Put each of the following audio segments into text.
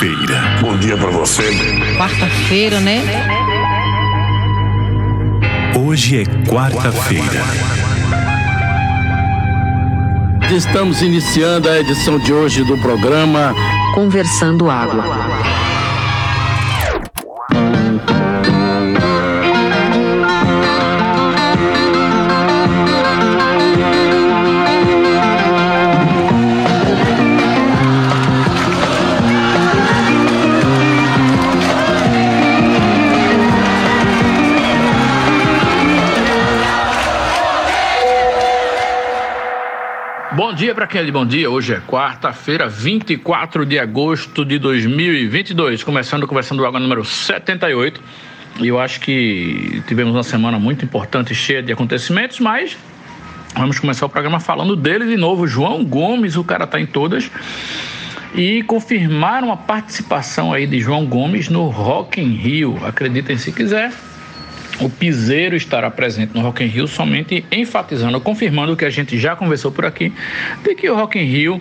quarta-feira. Bom dia para você. Quarta-feira, né? Hoje é quarta-feira. Estamos iniciando a edição de hoje do programa Conversando Água. Dia para de bom dia. Hoje é quarta-feira, 24 de agosto de 2022. Começando conversando água número 78. E eu acho que tivemos uma semana muito importante, cheia de acontecimentos, mas vamos começar o programa falando dele de novo. João Gomes, o cara tá em todas. E confirmaram a participação aí de João Gomes no Rock in Rio. Acreditem se quiser. O Piseiro estará presente no Rock in Rio somente enfatizando, confirmando o que a gente já conversou por aqui, de que o Rock in Rio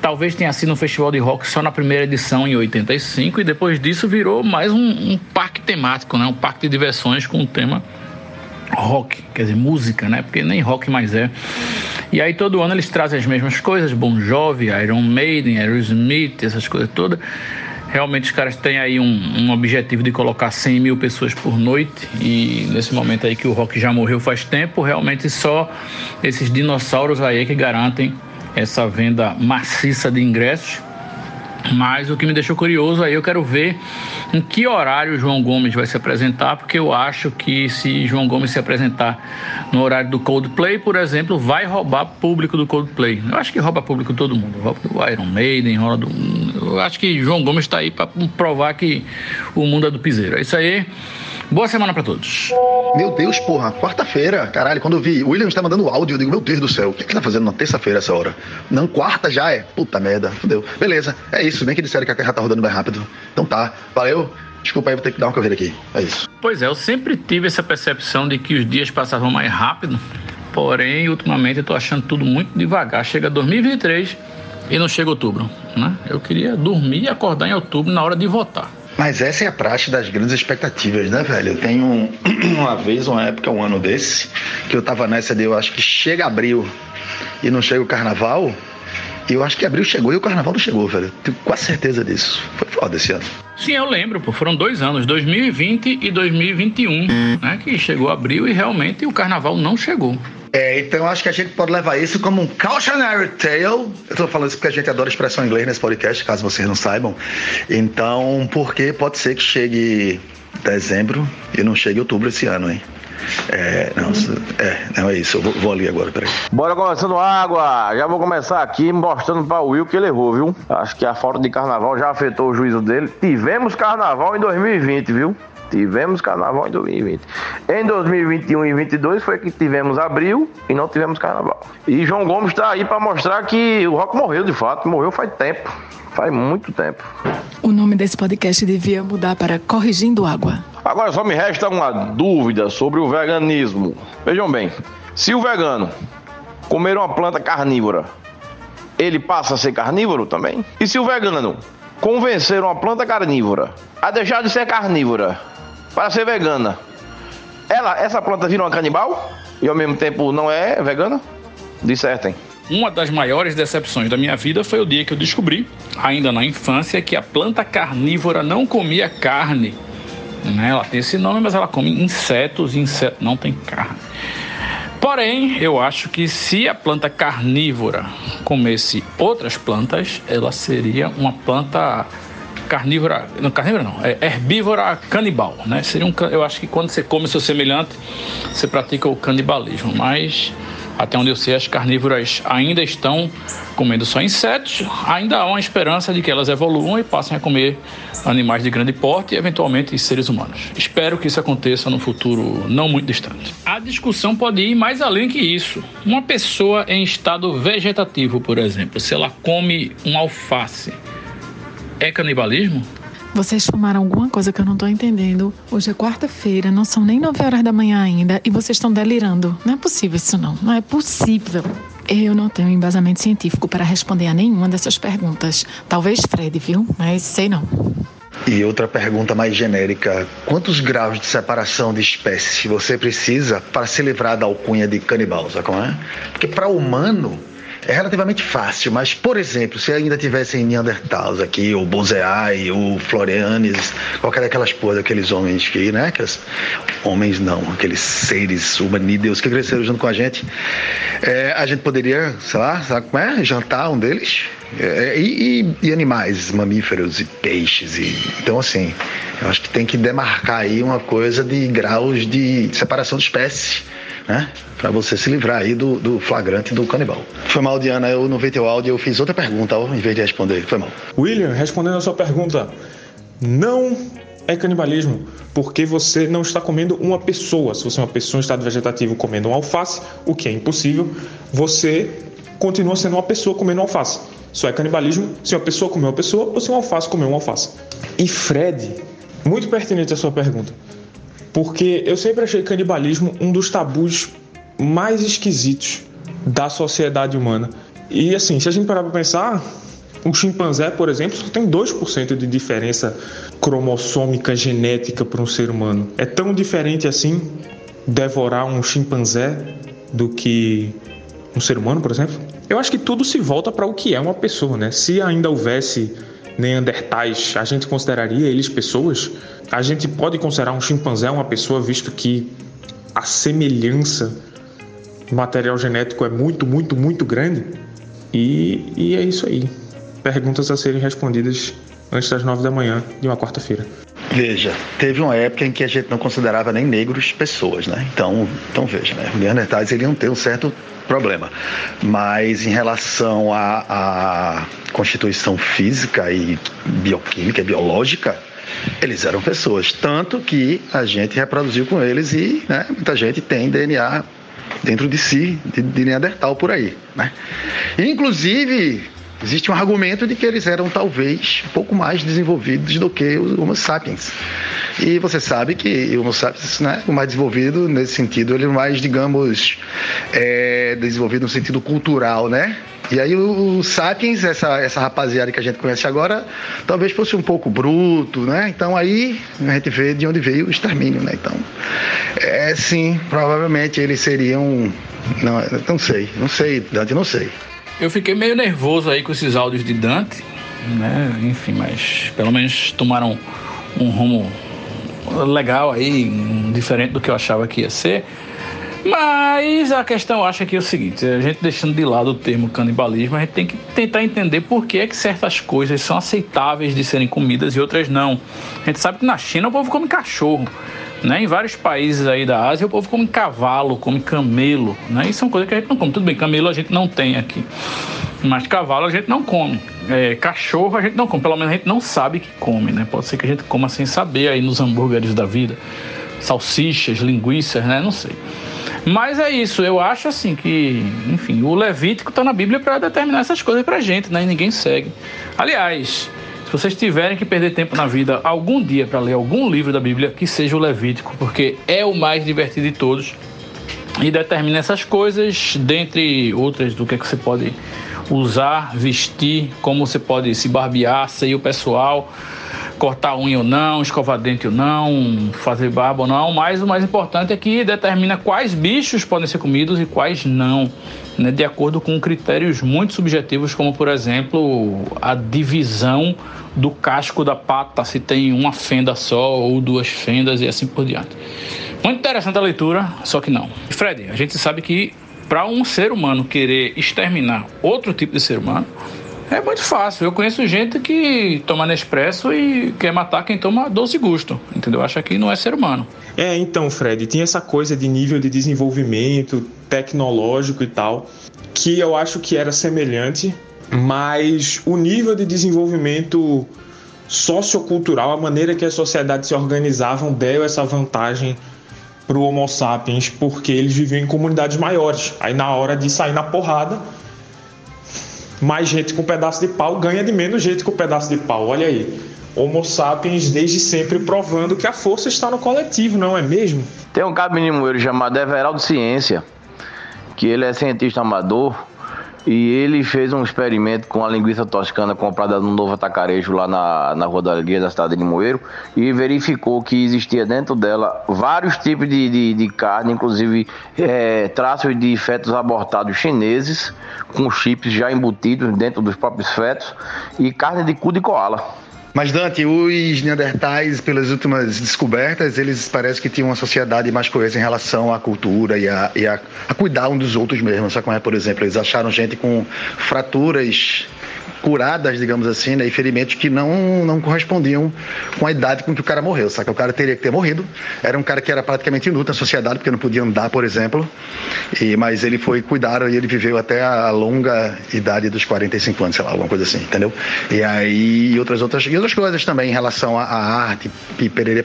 talvez tenha sido um festival de rock só na primeira edição em 85 e depois disso virou mais um, um parque temático, né? um parque de diversões com o tema rock, quer dizer, música, né? Porque nem rock mais é. E aí todo ano eles trazem as mesmas coisas, Bon Jovi, Iron Maiden, Aerosmith, essas coisas todas. Realmente os caras têm aí um, um, objetivo de colocar 100 mil pessoas por noite e nesse momento aí que o rock já morreu faz tempo, realmente só esses dinossauros aí que garantem essa venda maciça de ingressos. Mas o que me deixou curioso aí, eu quero ver em que horário o João Gomes vai se apresentar, porque eu acho que se João Gomes se apresentar no horário do Coldplay, por exemplo, vai roubar público do Coldplay. Eu acho que rouba público todo mundo, rouba do Iron Maiden, rouba do. Eu acho que João Gomes está aí para provar que o mundo é do piseiro. É isso aí. Boa semana para todos. Meu Deus, porra, quarta-feira. Caralho, quando eu vi o William está mandando áudio, eu digo, meu Deus do céu, o que, que tá fazendo na terça-feira essa hora? Não, quarta já é. Puta merda, fudeu. Beleza, é isso. Bem que disseram que a terra tá rodando bem rápido. Então tá, valeu. Desculpa aí, vou ter que dar uma corrida aqui. É isso. Pois é, eu sempre tive essa percepção de que os dias passavam mais rápido. Porém, ultimamente eu tô achando tudo muito devagar. Chega 2023 e não chega outubro, né? Eu queria dormir e acordar em outubro na hora de votar. Mas essa é a praxe das grandes expectativas, né, velho? Eu tenho uma vez, uma época, um ano desse, que eu tava nessa de eu acho que chega abril e não chega o carnaval. E eu acho que abril chegou e o carnaval não chegou, velho. Tenho quase certeza disso. Foi foda esse ano. Sim, eu lembro, pô. Foram dois anos, 2020 e 2021, né? Que chegou abril e realmente o carnaval não chegou. É, então acho que a gente pode levar isso como um cautionary tale. Eu tô falando isso porque a gente adora expressão em inglês nesse podcast, caso vocês não saibam. Então, porque pode ser que chegue dezembro e não chegue outubro esse ano, hein? É, não, é, não é isso. Eu vou, vou, ali agora, peraí. Bora começando água. Já vou começar aqui mostrando para o Will que ele errou, viu? Acho que a falta de carnaval já afetou o juízo dele. Tivemos carnaval em 2020, viu? Tivemos carnaval em 2020. Em 2021 e 2022 foi que tivemos abril e não tivemos carnaval. E João Gomes está aí para mostrar que o rock morreu de fato, morreu faz tempo, faz muito tempo. O nome desse podcast devia mudar para Corrigindo Água. Agora só me resta uma dúvida sobre o veganismo. Vejam bem, se o vegano comer uma planta carnívora, ele passa a ser carnívoro também? E se o vegano convencer uma planta carnívora a deixar de ser carnívora para ser vegana, ela, essa planta vira uma canibal e ao mesmo tempo não é vegana? Dissertem. Uma das maiores decepções da minha vida foi o dia que eu descobri, ainda na infância, que a planta carnívora não comia carne. Né? Ela tem esse nome, mas ela come insetos e insetos não tem carne. Porém, eu acho que se a planta carnívora comesse outras plantas, ela seria uma planta carnívora, não carnívora não, é herbívora canibal, né? Seria um, eu acho que quando você come seu semelhante, você pratica o canibalismo, mas até onde eu sei, as carnívoras ainda estão comendo só insetos. Ainda há uma esperança de que elas evoluam e passem a comer animais de grande porte e, eventualmente, seres humanos. Espero que isso aconteça no futuro não muito distante. A discussão pode ir mais além que isso. Uma pessoa em estado vegetativo, por exemplo, se ela come um alface, é canibalismo? Vocês tomaram alguma coisa que eu não tô entendendo. Hoje é quarta-feira, não são nem 9 horas da manhã ainda e vocês estão delirando. Não é possível isso não. Não é possível. Eu não tenho embasamento científico para responder a nenhuma dessas perguntas. Talvez Fred, viu? Mas sei não. E outra pergunta mais genérica: quantos graus de separação de espécies você precisa para se livrar da alcunha de canibal, sabe como é? Porque para humano é relativamente fácil, mas, por exemplo, se ainda tivessem Neandertals aqui, ou Bozeai, ou Florianes, qualquer daquelas porras, aqueles homens que, né? Aqueles homens não, aqueles seres humanídeos que cresceram junto com a gente, é, a gente poderia, sei lá, sabe como é? Jantar um deles. É, e, e, e, animais, mamíferos e peixes. E, então, assim, eu acho que tem que demarcar aí uma coisa de graus de separação de espécies né? Para você se livrar aí do, do flagrante do canibal. Foi mal, Diana, eu não vi teu áudio, eu fiz outra pergunta em vez de responder. Foi mal. William, respondendo a sua pergunta, não é canibalismo, porque você não está comendo uma pessoa. Se você é uma pessoa em estado vegetativo comendo um alface, o que é impossível, você continua sendo uma pessoa comendo um alface. Só é canibalismo se uma pessoa comeu uma pessoa ou se um alface comeu um alface. E Fred, muito pertinente a sua pergunta porque eu sempre achei canibalismo um dos tabus mais esquisitos da sociedade humana. E assim, se a gente parar para pensar, um chimpanzé, por exemplo, só tem 2% de diferença cromossômica genética para um ser humano. É tão diferente assim devorar um chimpanzé do que um ser humano, por exemplo? Eu acho que tudo se volta para o que é uma pessoa, né? Se ainda houvesse neandertais, a gente consideraria eles pessoas? A gente pode considerar um chimpanzé uma pessoa, visto que a semelhança do material genético é muito, muito, muito grande? E, e é isso aí. Perguntas a serem respondidas antes das nove da manhã de uma quarta-feira. Veja, teve uma época em que a gente não considerava nem negros pessoas, né? Então, então veja, né? Neandertais iriam ter um certo problema. Mas em relação à, constituição física e bioquímica, biológica, eles eram pessoas. Tanto que a gente reproduziu com eles e né, muita gente tem DNA dentro de si, de, de Neandertal por aí. Né? Inclusive, existe um argumento de que eles eram talvez um pouco mais desenvolvidos do que os Homo sapiens. E você sabe que o Homo sapiens, né, o mais desenvolvido nesse sentido, ele é mais, digamos, é, desenvolvido no sentido cultural, né? E aí o, o Sapiens, essa, essa rapaziada que a gente conhece agora, talvez fosse um pouco bruto, né? Então aí a gente vê de onde veio o extermínio, né? Então, é sim, provavelmente eles seriam. Não, não sei, não sei, Dante, não sei. Eu fiquei meio nervoso aí com esses áudios de Dante, né? Enfim, mas pelo menos tomaram um rumo legal aí, diferente do que eu achava que ia ser. Mas a questão, eu acho que é o seguinte: a gente deixando de lado o termo canibalismo, a gente tem que tentar entender por que, é que certas coisas são aceitáveis de serem comidas e outras não. A gente sabe que na China o povo come cachorro. Né? Em vários países aí da Ásia, o povo come cavalo, come camelo. Né? E são coisas que a gente não come. Tudo bem, camelo a gente não tem aqui. Mas cavalo a gente não come. É, cachorro a gente não come. Pelo menos a gente não sabe que come. Né? Pode ser que a gente coma sem saber aí nos hambúrgueres da vida. Salsichas, linguiças, né? Não sei. Mas é isso, eu acho assim que, enfim, o Levítico está na Bíblia para determinar essas coisas para gente, né? E ninguém segue. Aliás, se vocês tiverem que perder tempo na vida algum dia para ler algum livro da Bíblia, que seja o Levítico, porque é o mais divertido de todos e determina essas coisas, dentre outras, do que, é que você pode usar, vestir, como você pode se barbear, sair o pessoal cortar unha ou não, escovar dente ou não, fazer barba ou não, mas o mais importante é que determina quais bichos podem ser comidos e quais não, né, de acordo com critérios muito subjetivos, como por exemplo a divisão do casco da pata, se tem uma fenda só ou duas fendas e assim por diante. Muito interessante a leitura, só que não. Fred, a gente sabe que para um ser humano querer exterminar outro tipo de ser humano, é muito fácil. Eu conheço gente que toma Nespresso e quer matar quem toma doce gusto, entendeu? Acha que não é ser humano. É, então, Fred, tinha essa coisa de nível de desenvolvimento tecnológico e tal, que eu acho que era semelhante, mas o nível de desenvolvimento sociocultural, a maneira que as sociedades se organizavam, deu essa vantagem para o Homo sapiens, porque eles viviam em comunidades maiores. Aí, na hora de sair na porrada, mais gente com pedaço de pau ganha de menos gente com pedaço de pau. Olha aí. Homo sapiens desde sempre provando que a força está no coletivo, não é mesmo? Tem um cabo menino chamado Everaldo Ciência, que ele é cientista amador, e ele fez um experimento com a linguiça toscana comprada no novo atacarejo lá na, na rodalia da cidade de Limoeiro e verificou que existia dentro dela vários tipos de, de, de carne, inclusive é, traços de fetos abortados chineses com chips já embutidos dentro dos próprios fetos e carne de cu de koala. Mas, Dante, os Neandertais, pelas últimas descobertas, eles parecem que tinham uma sociedade mais coesa em relação à cultura e a, e a, a cuidar um dos outros mesmo. Sabe como é, por exemplo? Eles acharam gente com fraturas curadas, digamos assim, né, e ferimentos que não, não correspondiam com a idade com que o cara morreu, saca? O cara teria que ter morrido. Era um cara que era praticamente inútil na sociedade, porque não podia andar, por exemplo. E, mas ele foi cuidado e ele viveu até a longa idade dos 45 anos, sei lá, alguma coisa assim, entendeu? E aí outras outras, e outras coisas também em relação à, arte, e perere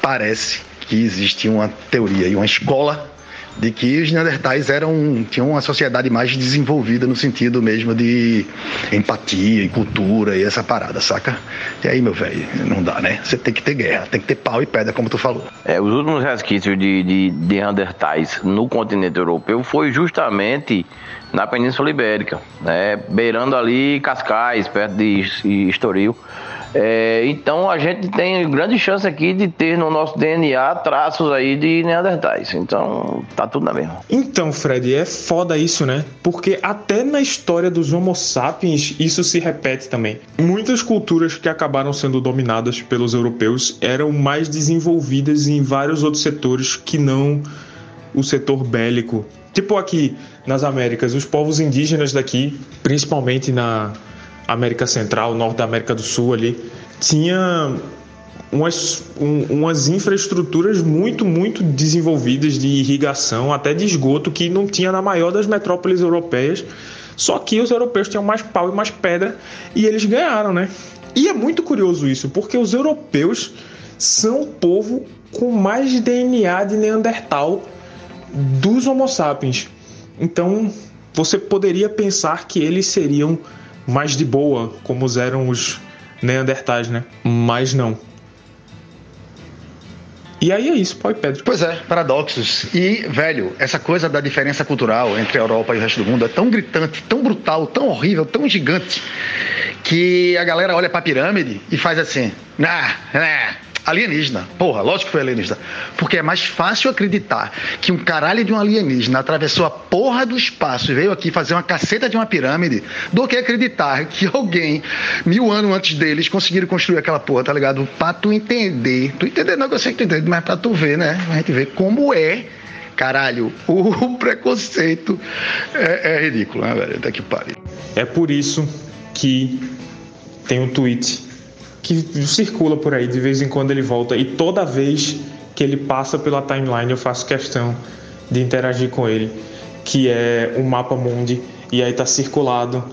parece que existe uma teoria e uma escola de que os Neandertais eram, tinham uma sociedade mais desenvolvida no sentido mesmo de empatia e cultura e essa parada, saca? E aí, meu velho, não dá, né? Você tem que ter guerra, tem que ter pau e pedra, como tu falou. É, os últimos resquícios de, de, de Neandertais no continente europeu foi justamente na Península Ibérica, né? beirando ali Cascais, perto de Estoril. É, então a gente tem grande chance aqui de ter no nosso DNA traços aí de Neandertais. Então tá tudo na mesma. Então, Fred, é foda isso, né? Porque até na história dos Homo sapiens isso se repete também. Muitas culturas que acabaram sendo dominadas pelos europeus eram mais desenvolvidas em vários outros setores que não o setor bélico. Tipo aqui nas Américas, os povos indígenas daqui, principalmente na América Central, norte da América do Sul ali, tinha umas, um, umas infraestruturas muito, muito desenvolvidas de irrigação, até de esgoto, que não tinha na maior das metrópoles europeias. Só que os europeus tinham mais pau e mais pedra e eles ganharam, né? E é muito curioso isso, porque os europeus são o povo com mais DNA de Neandertal dos Homo sapiens. Então, você poderia pensar que eles seriam mais de boa, como eram os Neandertais, né? Mas não. E aí é isso, pau e. Pois é, paradoxos. E, velho, essa coisa da diferença cultural entre a Europa e o resto do mundo é tão gritante, tão brutal, tão horrível, tão gigante, que a galera olha pra pirâmide e faz assim, ah, ah, Alienígena. Porra, lógico que foi alienígena. Porque é mais fácil acreditar que um caralho de um alienígena atravessou a porra do espaço e veio aqui fazer uma caceta de uma pirâmide do que acreditar que alguém, mil anos antes deles, conseguiram construir aquela porra, tá ligado? Pra tu entender. Tu entender, não, eu sei que tu entende, mas pra tu ver, né? A gente vê como é. Caralho, o preconceito é, é ridículo, né, velho? Até que pare. É por isso que tem um tweet que circula por aí, de vez em quando ele volta e toda vez que ele passa pela timeline eu faço questão de interagir com ele, que é o mapa mundi e aí tá circulado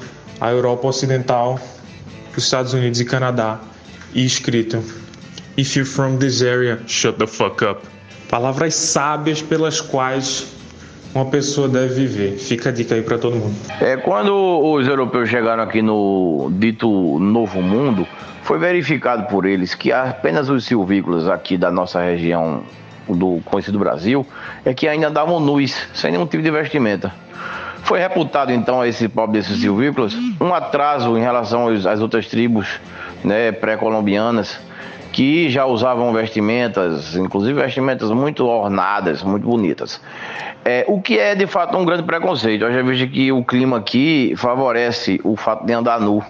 a Europa Ocidental, os Estados Unidos e Canadá e escrito If you're from this area, shut the fuck up. Palavras sábias pelas quais uma pessoa deve viver. Fica a dica aí para todo mundo. É quando os europeus chegaram aqui no dito Novo Mundo, foi verificado por eles que apenas os silvícolas aqui da nossa região do conhecido Brasil é que ainda davam nus, sem nenhum tipo de vestimenta. Foi reputado então a esse pobre desses silvícolas um atraso em relação às outras tribos né, pré-colombianas que já usavam vestimentas, inclusive vestimentas muito ornadas, muito bonitas. É, o que é de fato um grande preconceito. Eu já vejo que o clima aqui favorece o fato de andar nu.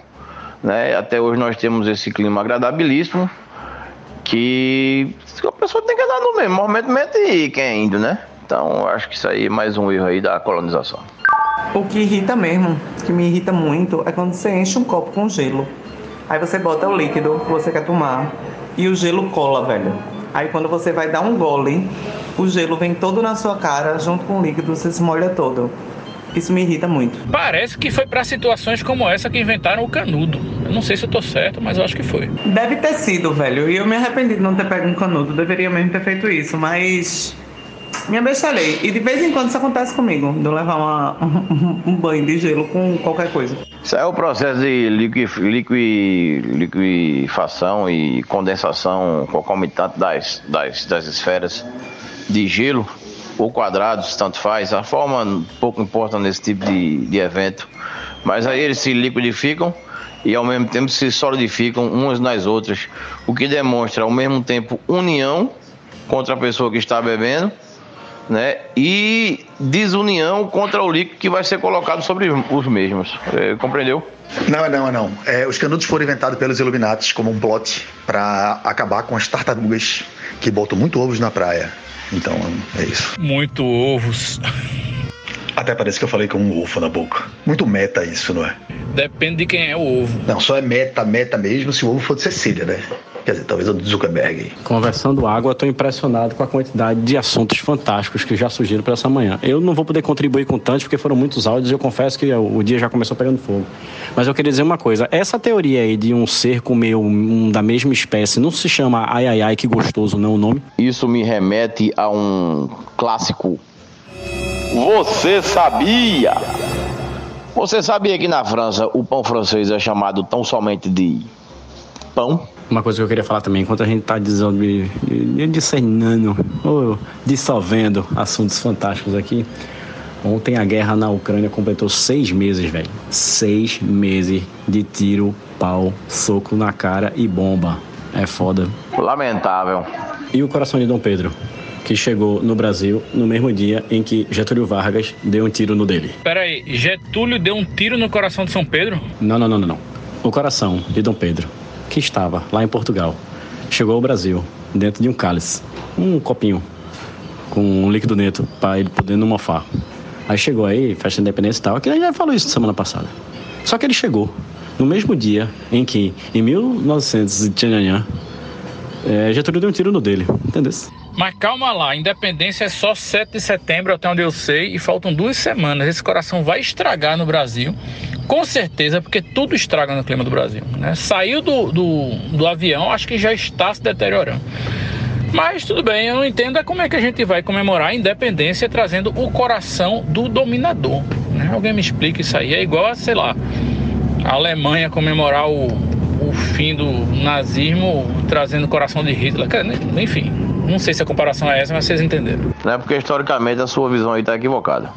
Né? Até hoje nós temos esse clima agradabilíssimo que a pessoa tem que andar no mesmo movimento e quem é índio, né? Então acho que isso aí é mais um erro aí da colonização. O que irrita mesmo, que me irrita muito, é quando você enche um copo com gelo. Aí você bota o líquido que você quer tomar e o gelo cola, velho. Aí quando você vai dar um gole, o gelo vem todo na sua cara, junto com o líquido, você se molha todo. Isso me irrita muito. Parece que foi para situações como essa que inventaram o canudo. Eu não sei se eu tô certo, mas eu acho que foi. Deve ter sido, velho. E eu me arrependi de não ter pego um canudo. Deveria mesmo ter feito isso, mas. Minha bestalei. E de vez em quando isso acontece comigo, de eu levar uma, um, um, banho de gelo com qualquer coisa. Isso é o processo de liqui, liqui, liquifação e condensação concomitante das, das, das esferas de gelo ou quadrados, tanto faz. A forma pouco importa nesse tipo de, de evento. Mas aí eles se liquidificam e ao mesmo tempo se solidificam umas nas outras, o que demonstra ao mesmo tempo união contra a pessoa que está bebendo, né? E desunião contra o líquido que vai ser colocado sobre os mesmos. É, compreendeu? Não, não, não. É, os canudos foram inventados pelos Illuminati como um plot para acabar com as tartarugas que botam muito ovos na praia. Então, é isso. Muito ovos. Até parece que eu falei com um ovo na boca. Muito meta isso, não é? Depende de quem é o ovo. Não, só é meta, meta mesmo se o ovo for de Cecília, né? Quer dizer, talvez o do Zuckerberg. Conversando água, estou impressionado com a quantidade de assuntos fantásticos que já surgiram para essa manhã. Eu não vou poder contribuir com tantos porque foram muitos áudios e eu confesso que o dia já começou pegando fogo. Mas eu queria dizer uma coisa: essa teoria aí de um ser comer um, da mesma espécie não se chama ai ai ai que gostoso, não é o nome? Isso me remete a um clássico. Você sabia? Você sabia que na França o pão francês é chamado tão somente de pão? Uma coisa que eu queria falar também, enquanto a gente está discernando ou dissolvendo assuntos fantásticos aqui, ontem a guerra na Ucrânia completou seis meses, velho. Seis meses de tiro, pau, soco na cara e bomba. É foda. Lamentável. E o coração de Dom Pedro? que chegou no Brasil no mesmo dia em que Getúlio Vargas deu um tiro no dele. Peraí, Getúlio deu um tiro no coração de São Pedro? Não, não, não, não. não. O coração de Dom Pedro, que estava lá em Portugal, chegou ao Brasil dentro de um cálice, um copinho com um líquido neto para ele poder não mofar. Aí chegou aí, festa de independência e tal, que a gente já falou isso semana passada. Só que ele chegou no mesmo dia em que, em 1900 é, Getúlio deu um tiro no dele, entendeu? Mas calma lá, independência é só 7 de setembro, até onde eu sei, e faltam duas semanas. Esse coração vai estragar no Brasil, com certeza, porque tudo estraga no clima do Brasil. Né? Saiu do, do, do avião, acho que já está se deteriorando. Mas tudo bem, eu não entendo é como é que a gente vai comemorar a independência trazendo o coração do dominador. Né? Alguém me explica isso aí. É igual, sei lá, a Alemanha comemorar o, o fim do nazismo trazendo o coração de Hitler. Enfim, não sei se a comparação é essa, mas vocês entenderam. Não é porque historicamente a sua visão aí está equivocada.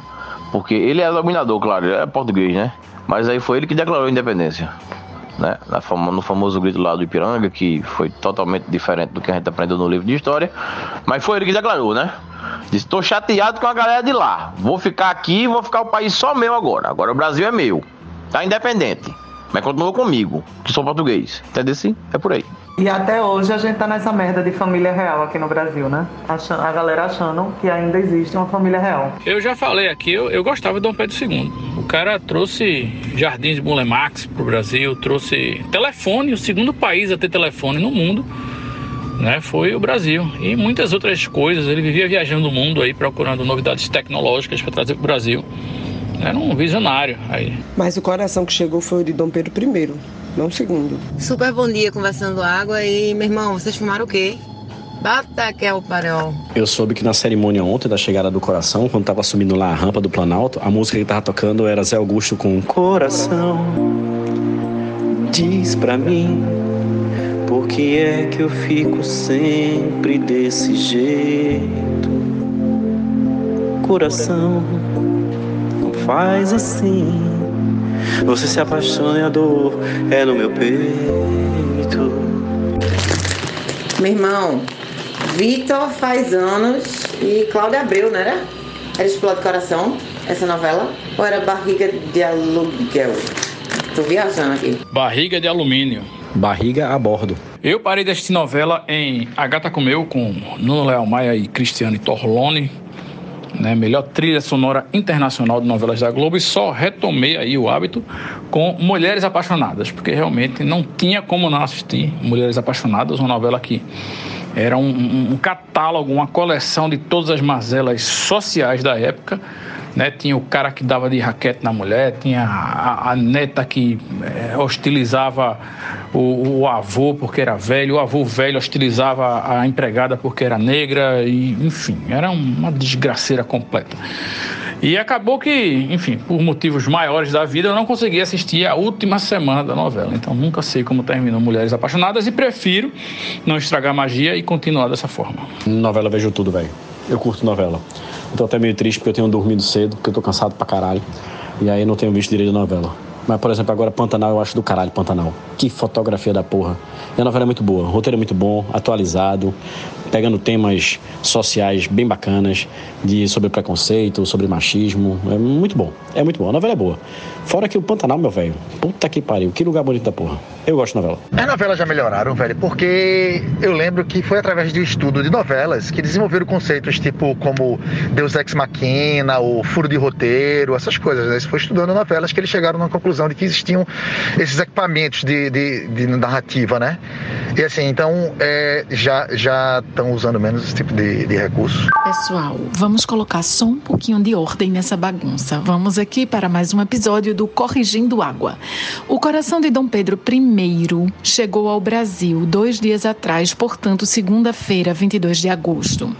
Porque ele é dominador, claro, ele é português, né? Mas aí foi ele que declarou a independência. Né? no famoso grito lá do Ipiranga, que foi totalmente diferente do que a gente aprendeu no livro de história. Mas foi ele que declarou, né? Disse: tô chateado com a galera de lá. Vou ficar aqui vou ficar o país só meu agora. Agora o Brasil é meu. Tá independente. Mas continuou comigo, que sou português. Entendeu sim? É por aí. E até hoje a gente tá nessa merda de família real aqui no Brasil, né? A galera achando que ainda existe uma família real. Eu já falei aqui, eu, eu gostava de Dom Pedro II. O cara trouxe jardins de Bulemax pro Brasil, trouxe telefone, o segundo país a ter telefone no mundo. Né, foi o Brasil e muitas outras coisas. Ele vivia viajando o mundo aí procurando novidades tecnológicas para trazer para o Brasil. Era um visionário aí. Mas o coração que chegou foi o de Dom Pedro I, não o segundo. Super bom dia, conversando água. E, meu irmão, vocês fumaram o quê? Bata que é o parel. Eu soube que na cerimônia ontem da chegada do coração, quando tava subindo lá a rampa do Planalto, a música que tava tocando era Zé Augusto com Coração. Diz pra mim, por que é que eu fico sempre desse jeito? Coração faz assim. Você se apaixona e a dor é no meu peito. Meu irmão, Vitor faz anos e Cláudia Abreu, não era? Era Explode Coração, essa novela? Ou era Barriga de Aluguel? Tô viajando aqui. Barriga de Alumínio. Barriga a bordo. Eu parei de assistir novela em A Gata Comeu com Nuno Leal Maia e Cristiane Torlone né, melhor trilha sonora internacional de novelas da Globo e só retomei aí o hábito com Mulheres Apaixonadas, porque realmente não tinha como não assistir Mulheres Apaixonadas, uma novela que era um, um, catálogo, uma coleção de todas as mazelas sociais da época né? Tinha o cara que dava de raquete na mulher, tinha a, a neta que é, hostilizava o, o, avô porque era velho, o avô velho hostilizava a empregada porque era negra, e, enfim, era uma desgraceira completa. E acabou que, enfim, por motivos maiores da vida, eu não consegui assistir a última semana da novela. Então nunca sei como terminou Mulheres Apaixonadas e prefiro não estragar a magia e continuar dessa forma. Novela vejo tudo, velho. eu curto novela. Então até meio triste porque eu tenho dormido cedo, porque eu tô cansado pra caralho. E aí não tenho visto direito a novela. Mas, por exemplo, agora Pantanal eu acho do caralho, Pantanal. Que fotografia da porra. E a novela é muito boa, o roteiro é muito bom, atualizado, pegando temas sociais bem bacanas, de, sobre preconceito, sobre machismo. É muito bom, é muito bom. A novela é boa. Fora que o Pantanal, meu velho, puta que pariu, que lugar bonito da porra. Eu gosto de novela. As novelas já melhoraram, velho, porque eu lembro que foi através de estudo de novelas que desenvolveram conceitos tipo como Deus Ex Machina, o furo de roteiro, essas coisas. Né? Foi estudando novelas que eles chegaram na conclusão de que existiam esses equipamentos de, de, de narrativa, né? E assim, então é, já já estão usando menos esse tipo de, de recurso. Pessoal, vamos colocar só um pouquinho de ordem nessa bagunça. Vamos aqui para mais um episódio do Corrigindo Água. O coração de Dom Pedro I chegou ao Brasil dois dias atrás, portanto, segunda-feira, 22 de agosto.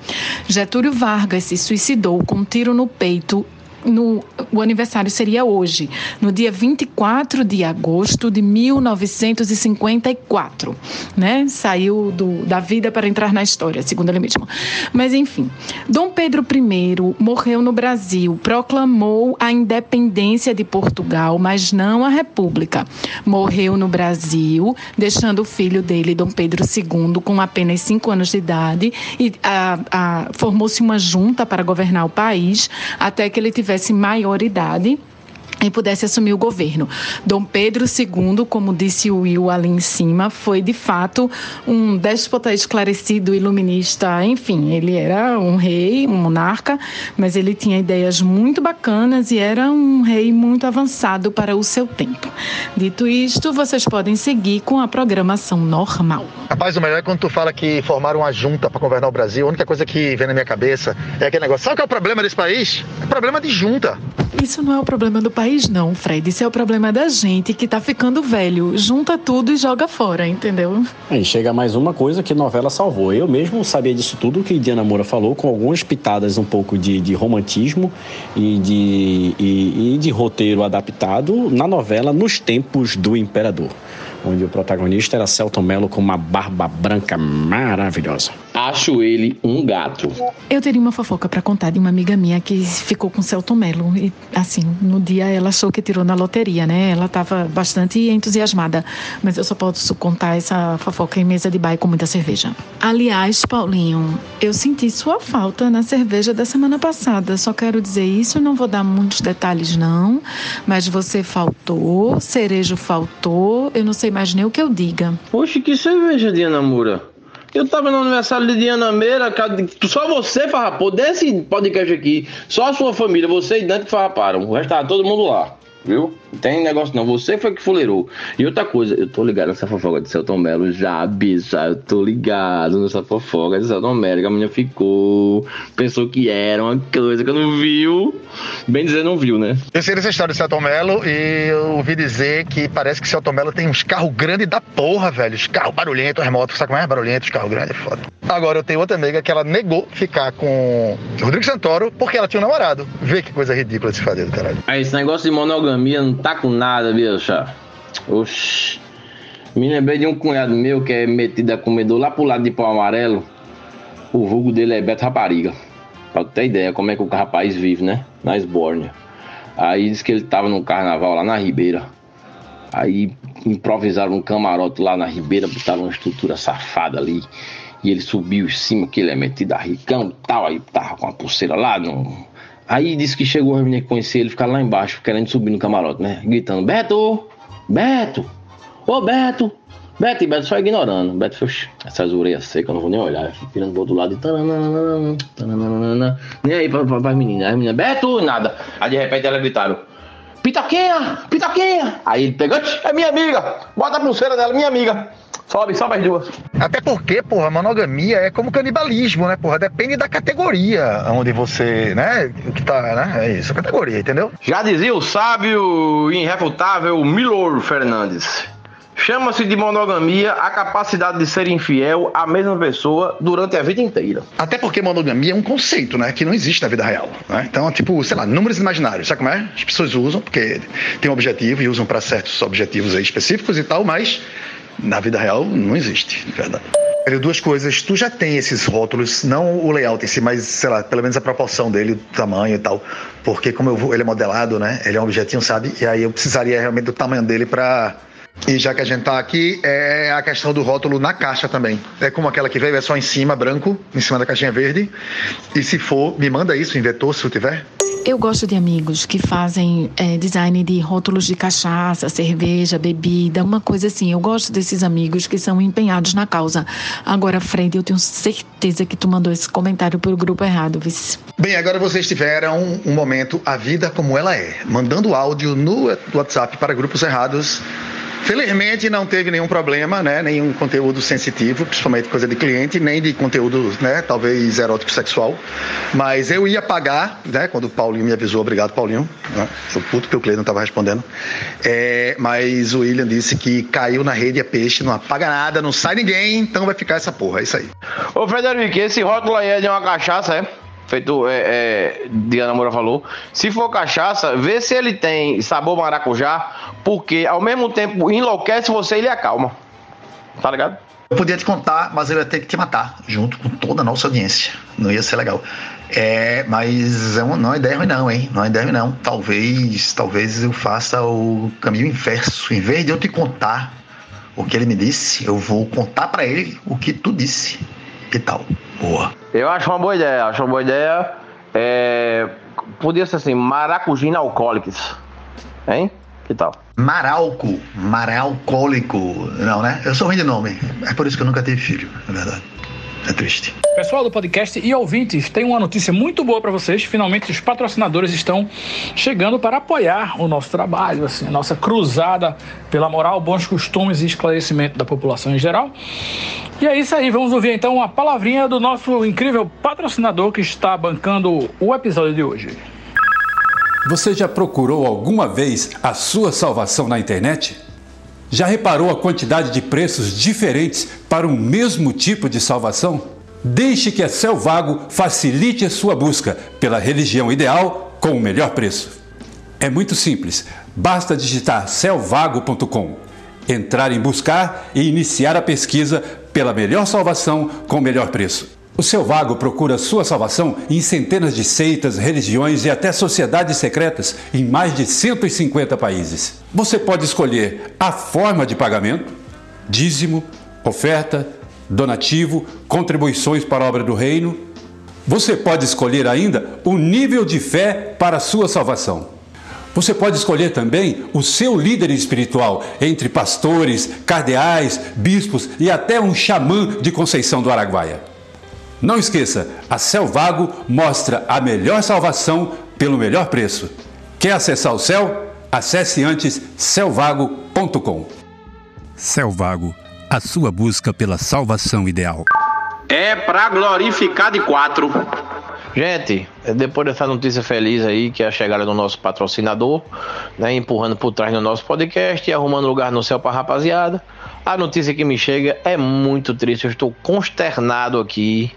Getúlio Vargas se suicidou com um tiro no peito no, o aniversário seria hoje, no dia 24 de agosto de 1954, né? Saiu do, da vida para entrar na história, segundo ele mesmo. Mas enfim, Dom Pedro I morreu no Brasil, proclamou a independência de Portugal, mas não a República. Morreu no Brasil, deixando o filho dele, Dom Pedro II, com apenas cinco anos de idade, e formou-se uma junta para governar o país até que ele tivesse tivesse maioridade e pudesse assumir o governo. Dom Pedro II, como disse o Will ali em cima, foi de fato um déspota esclarecido, iluminista, enfim, ele era um rei, um monarca, mas ele tinha ideias muito bacanas e era um rei muito avançado para o seu tempo. Dito isto, vocês podem seguir com a programação normal. Rapaz, o melhor é quando tu fala que formaram uma junta para governar o Brasil, a única coisa que vem na minha cabeça é aquele negócio, sabe qual é o problema desse país? É problema de junta. Isso não é o problema do país não, Fred. Isso é o problema da gente que tá ficando velho. Junta tudo e joga fora, entendeu? Aí chega mais uma coisa que novela salvou. Eu mesmo sabia disso tudo que Diana Moura falou, com algumas pitadas um pouco de, de romantismo e de, e, e de roteiro adaptado na novela Nos Tempos do Imperador onde o protagonista era Celton Mello com uma barba branca maravilhosa. Acho ele um gato. Eu teria uma fofoca para contar de uma amiga minha que ficou com Celton Mello e assim, no dia ela achou que tirou na loteria, né? Ela estava bastante entusiasmada, mas eu só posso contar essa fofoca em mesa de baile com muita cerveja. Aliás, Paulinho, eu senti sua falta na cerveja da semana passada. Só quero dizer isso, não vou dar muitos detalhes não, mas você faltou, cerejo faltou, eu não sei mais nem o que eu diga. Poxa, que cerveja, Diana Moura. Eu tava no aniversário de Diana Meira, só você farrapou desse podcast aqui, só a sua família, você e Dante farraparam, o resto tava todo mundo lá viu? Não tem negócio não. Você foi que fuleirou. E outra coisa, eu tô ligado nessa fofoca de Celton Mello já, bicha. Eu tô ligado nessa fofoca de Celton Mello. Que a menina ficou, pensou que era uma coisa que eu não viu. Bem dizer, não viu, né? Eu sei dessa história de Celton Mello e eu ouvi dizer que parece que Celton Mello tem uns carros grandes da porra, velho. Os carros barulhentos, as motos, sabe como é? Barulhento, os carros grandes, é foda. Agora eu tenho outra amiga que ela negou ficar com Rodrigo Santoro porque ela tinha um namorado. Vê que coisa ridícula esse fadeiro, caralho. Aí, esse negócio de monogâmica economia não tá com nada, bicha. Oxi. Me lembrei de um cunhado meu que é metido a comedor lá pro lado de pau amarelo. O vulgo dele é Beto Rapariga. Pra ter ideia como é que o rapaz vive, né? Na Esbórnia. Aí disse que ele tava no carnaval lá na Ribeira. Aí improvisaram um camarote lá na Ribeira, botaram uma estrutura safada ali. E ele subiu em cima, que ele é metido a ricão e tal. Aí tava com a pulseira lá no, Aí disse que chegou a menina que ele, ficar lá embaixo, querendo subir no camarote, né? Gritando: Beto! Beto! Ô Beto! Beto e Beto só ignorando. Beto foi essas orelhas secas, eu não vou nem olhar. Virando do outro lado e. Taranana, taranana, nem aí pra, pra, pra menina. Aí a menina, Beto! Nada. Aí de repente ela gritaram: Pitoquinha! Pitoquinha! Aí ele pegou: É minha amiga! Bota a pulseira dela, minha amiga! Sobe, sobe as duas. Até porque, porra, monogamia é como canibalismo, né, porra? Depende da categoria onde você, né, que tá, né? É isso, categoria, entendeu? Já dizia o sábio e irrefutável Milor Fernandes. Chama-se de monogamia a capacidade de ser infiel à mesma pessoa durante a vida inteira. Até porque monogamia é um conceito, né? Que não existe na vida real. Né? Então, tipo, sei lá, números imaginários. Sabe como é? As pessoas usam, porque tem um objetivo e usam para certos objetivos aí específicos e tal, mas na vida real não existe, de verdade. Duas coisas, tu já tem esses rótulos, não o layout em si, mas, sei lá, pelo menos a proporção dele, o tamanho e tal. Porque como eu, ele é modelado, né? Ele é um objetinho, sabe? E aí eu precisaria realmente do tamanho dele para e já que a gente tá aqui, é a questão do rótulo na caixa também. É como aquela que veio, é só em cima, branco, em cima da caixinha verde. E se for, me manda isso em vetor, se tiver. Eu gosto de amigos que fazem é, design de rótulos de cachaça, cerveja, bebida, uma coisa assim. Eu gosto desses amigos que são empenhados na causa. Agora, Fred, eu tenho certeza que tu mandou esse comentário pro grupo errado, vice. Bem, agora vocês tiveram um momento A Vida Como Ela É, mandando áudio no WhatsApp para grupos errados Felizmente não teve nenhum problema, né? Nenhum conteúdo sensitivo, principalmente coisa de cliente, nem de conteúdo, né? Talvez erótico sexual. Mas eu ia pagar, né? Quando o Paulinho me avisou, obrigado Paulinho. Né? Sou puto que o Cleiton estava respondendo. É, mas o William disse que caiu na rede é peixe, não apaga nada, não sai ninguém, então vai ficar essa porra. É isso aí. Ô Frederico, esse rótulo aí é de uma cachaça, é? Feito é, é, Diana Moura falou, se for cachaça, vê se ele tem sabor maracujá, porque ao mesmo tempo enlouquece você e ele acalma. Tá ligado? Eu podia te contar, mas eu ia ter que te matar, junto com toda a nossa audiência. Não ia ser legal. É, mas é uma, não é ideia ruim não, hein? Não é ideia ruim não. Talvez, talvez eu faça o caminho inverso. Em vez de eu te contar o que ele me disse, eu vou contar para ele o que tu disse. Que tal? Boa. Eu acho uma boa ideia. Acho uma boa ideia. É... Podia ser assim, maracujina alcoólicos. Hein? Que tal? Maralco, maralcólico. Não, né? Eu sou ruim de nome. É por isso que eu nunca tive filho, na verdade. É triste. Pessoal do podcast e ouvintes, tem uma notícia muito boa para vocês. Finalmente os patrocinadores estão chegando para apoiar o nosso trabalho, assim, a nossa cruzada pela moral, bons costumes e esclarecimento da população em geral. E é isso aí, vamos ouvir então a palavrinha do nosso incrível patrocinador que está bancando o episódio de hoje. Você já procurou alguma vez a sua salvação na internet? Já reparou a quantidade de preços diferentes para o mesmo tipo de salvação? Deixe que a Selvago facilite a sua busca pela religião ideal com o melhor preço. É muito simples, basta digitar selvago.com, entrar em buscar e iniciar a pesquisa pela melhor salvação com o melhor preço. O seu vago procura sua salvação em centenas de seitas, religiões e até sociedades secretas em mais de 150 países. Você pode escolher a forma de pagamento, dízimo, oferta, donativo, contribuições para a obra do reino. Você pode escolher ainda o nível de fé para a sua salvação. Você pode escolher também o seu líder espiritual, entre pastores, cardeais, bispos e até um xamã de Conceição do Araguaia. Não esqueça, a Celvago mostra a melhor salvação pelo melhor preço. Quer acessar o céu? Acesse antes celvago.com. Celvago, a sua busca pela salvação ideal. É para glorificar de quatro. Gente, depois dessa notícia feliz aí, que é a chegada do nosso patrocinador, né, empurrando por trás do nosso podcast e arrumando lugar no céu para rapaziada, a notícia que me chega é muito triste. Eu estou consternado aqui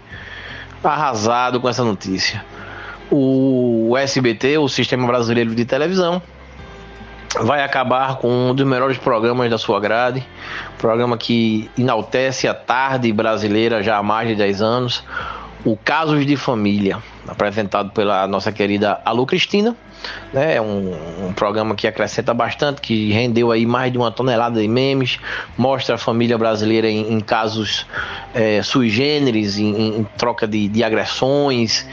arrasado com essa notícia. O SBT, o Sistema Brasileiro de Televisão, vai acabar com um dos melhores programas da sua grade, programa que enaltece a tarde brasileira já há mais de 10 anos, o Casos de Família, apresentado pela nossa querida Alô Cristina. Né? É um, um, programa que acrescenta bastante, que rendeu aí mais de uma tonelada de memes, mostra a família brasileira em, em casos é, sui generis, em, em troca de, de agressões.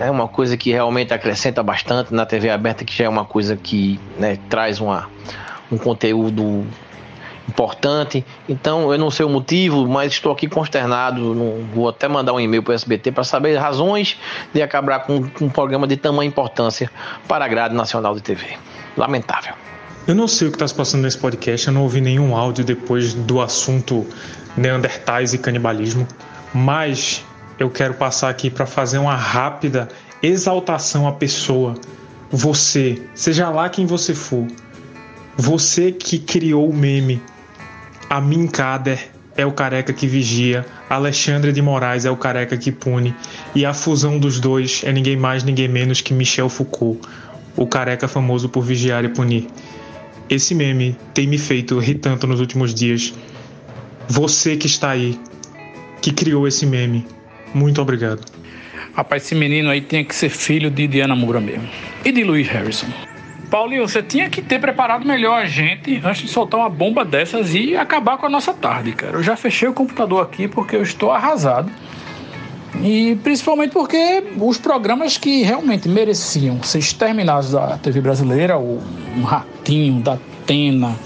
É uma coisa que realmente acrescenta bastante na TV aberta, que já é uma coisa que né, traz uma, um conteúdo importante. Então, eu não sei o motivo, mas estou aqui consternado. Vou até mandar um e-mail para o SBT para saber razões de acabar com, com um programa de tamanha importância para a grade nacional de TV. Lamentável. Eu não sei o que está se passando nesse podcast, eu não ouvi nenhum áudio depois do assunto Neandertais e canibalismo, mas eu quero passar aqui para fazer uma rápida exaltação à pessoa. Você, seja lá quem você for, você que criou o meme, Amin Kader é o careca que vigia, Alexandre de Moraes é o careca que pune, e a fusão dos dois é ninguém mais, ninguém menos que Michel Foucault, o careca famoso por vigiar e punir. Esse meme tem me feito rir tanto nos últimos dias. Você que está aí, que criou esse meme, muito obrigado. Rapaz, esse menino aí tinha que ser filho de Diana Moura mesmo. E de Louis Harrison. Paulinho, você tinha que ter preparado melhor a gente antes de soltar uma bomba dessas e acabar com a nossa tarde, cara. Eu já fechei o computador aqui porque eu estou arrasado. E principalmente porque os programas que realmente mereciam ser exterminados da TV brasileira, o Ratinho, da Atena,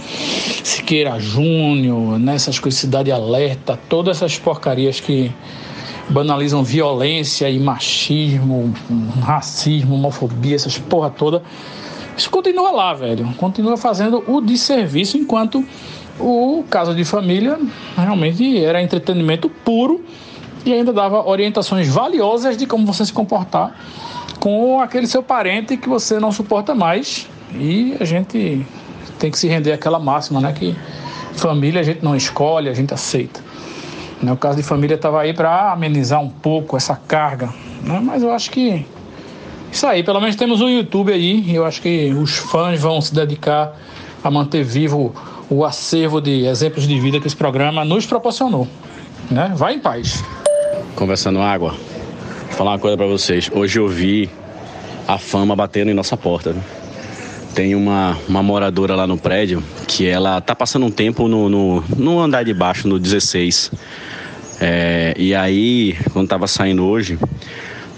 Siqueira Júnior, nessas coisas, Cidade Alerta, todas essas porcarias que banalizam violência e machismo, racismo, homofobia, essas porra toda. Isso continua lá, velho. Continua fazendo o desserviço enquanto o caso de família realmente era entretenimento puro e ainda dava orientações valiosas de como você se comportar com aquele seu parente que você não suporta mais. E a gente tem que se render àquela máxima, né? Que família a gente não escolhe, a gente aceita. Né? O caso de família estava aí para amenizar um pouco essa carga, né? mas eu acho que isso aí, pelo menos temos o YouTube aí, e eu acho que os fãs vão se dedicar a manter vivo o acervo de exemplos de vida que esse programa nos proporcionou. Né? Vai em paz. Conversando água, vou falar uma coisa para vocês. Hoje eu vi a fama batendo em nossa porta. Né? Tem uma, uma moradora lá no prédio que ela tá passando um tempo no, no, no andar de baixo, no 16. É, e aí, quando tava saindo hoje,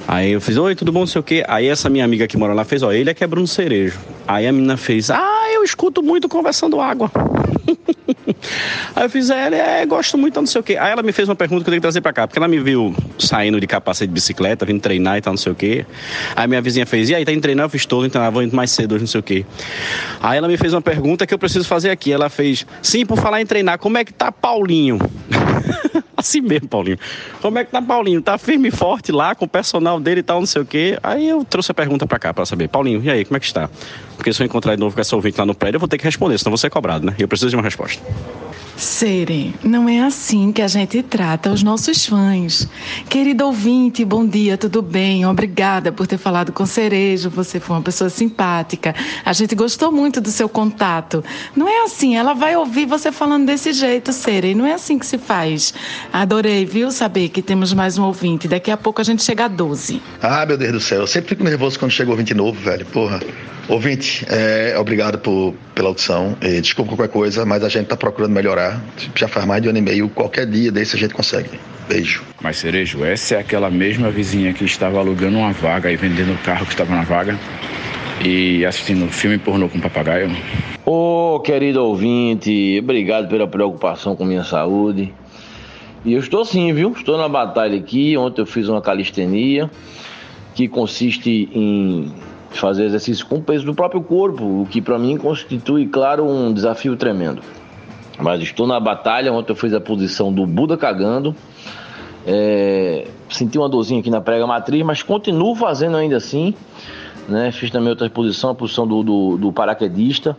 aí eu fiz, oi, tudo bom, não sei o quê. Aí essa minha amiga que mora lá fez, ó, ele é que é Bruno Cerejo. Aí a menina fez, ah, eu escuto muito conversando água. Aí eu fiz, é, é, gosto muito, não sei o quê. Aí ela me fez uma pergunta que eu tenho que trazer pra cá, porque ela me viu saindo de capacete de bicicleta, vindo treinar e tal, não sei o quê. Aí minha vizinha fez, e aí, tá indo treinar? Eu fiz todo, então eu vou indo mais cedo hoje, não sei o quê. Aí ela me fez uma pergunta que eu preciso fazer aqui. Ela fez, sim, por falar em treinar, como é que tá Paulinho? assim mesmo, Paulinho. Como é que tá Paulinho? Tá firme e forte lá com o personal dele e tal, não sei o quê. Aí eu trouxe a pergunta pra cá pra saber, Paulinho, e aí, como é que está? Porque se eu encontrar de novo com essa ouvinte lá no prédio, eu vou ter que responder, senão vou ser cobrado, né? E eu preciso de uma resposta. Sere, não é assim que a gente trata os nossos fãs. Querido ouvinte, bom dia, tudo bem? Obrigada por ter falado com Cerejo, você foi uma pessoa simpática. A gente gostou muito do seu contato. Não é assim, ela vai ouvir você falando desse jeito, Sere, não é assim que se faz. Adorei, viu, saber que temos mais um ouvinte. Daqui a pouco a gente chega a 12. Ah, meu Deus do céu, eu sempre fico nervoso quando chega ouvinte novo, velho, porra. Ouvinte, é, obrigado por, pela audição. E, desculpa qualquer coisa, mas a gente está procurando melhorar. Já faz mais de um ano e meio. Qualquer dia desse a gente consegue. Beijo. Mas, Cerejo, essa é aquela mesma vizinha que estava alugando uma vaga e vendendo o carro que estava na vaga e assistindo filme pornô com papagaio? Ô, oh, querido ouvinte, obrigado pela preocupação com minha saúde. E eu estou sim, viu? Estou na batalha aqui. Ontem eu fiz uma calistenia que consiste em fazer exercício com o peso do próprio corpo, o que para mim constitui, claro, um desafio tremendo. Mas estou na batalha, ontem eu fiz a posição do Buda cagando, é, senti uma dorzinha aqui na prega matriz, mas continuo fazendo ainda assim, né? Fiz também outra posição, a posição do, do, do paraquedista,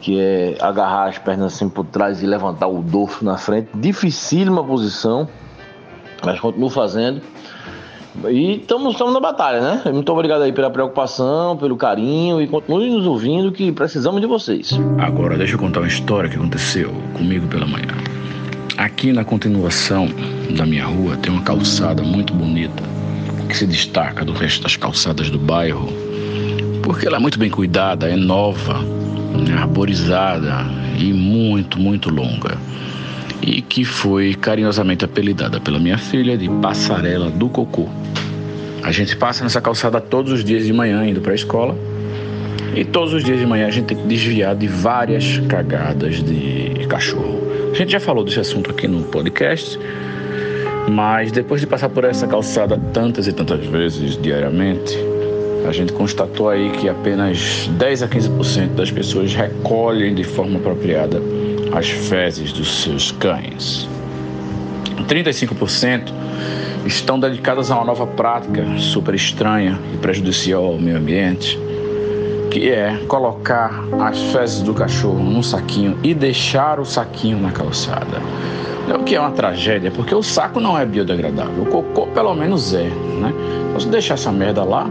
que é agarrar as pernas assim por trás e levantar o dorso na frente, dificílima posição, mas continuo fazendo. E estamos na batalha, né? Muito obrigado aí pela preocupação, pelo carinho e continue nos ouvindo que precisamos de vocês. Agora deixa eu contar uma história que aconteceu comigo pela manhã. Aqui na continuação da minha rua tem uma calçada muito bonita que se destaca do resto das calçadas do bairro porque ela é muito bem cuidada, é nova, arborizada e muito, muito longa e que foi carinhosamente apelidada pela minha filha de Passarela do Cocô. A gente passa nessa calçada todos os dias de manhã indo para a escola e todos os dias de manhã a gente tem que desviar de várias cagadas de cachorro. A gente já falou desse assunto aqui no podcast, mas depois de passar por essa calçada tantas e tantas vezes diariamente, a gente constatou aí que apenas 10 a 15% das pessoas recolhem de forma apropriada as fezes dos seus cães. 35% estão dedicadas a uma nova prática super estranha e prejudicial ao meio ambiente, que é colocar as fezes do cachorro num saquinho e deixar o saquinho na calçada. O que é uma tragédia, porque o saco não é biodegradável, o cocô pelo menos é, né? Então, deixar essa merda lá,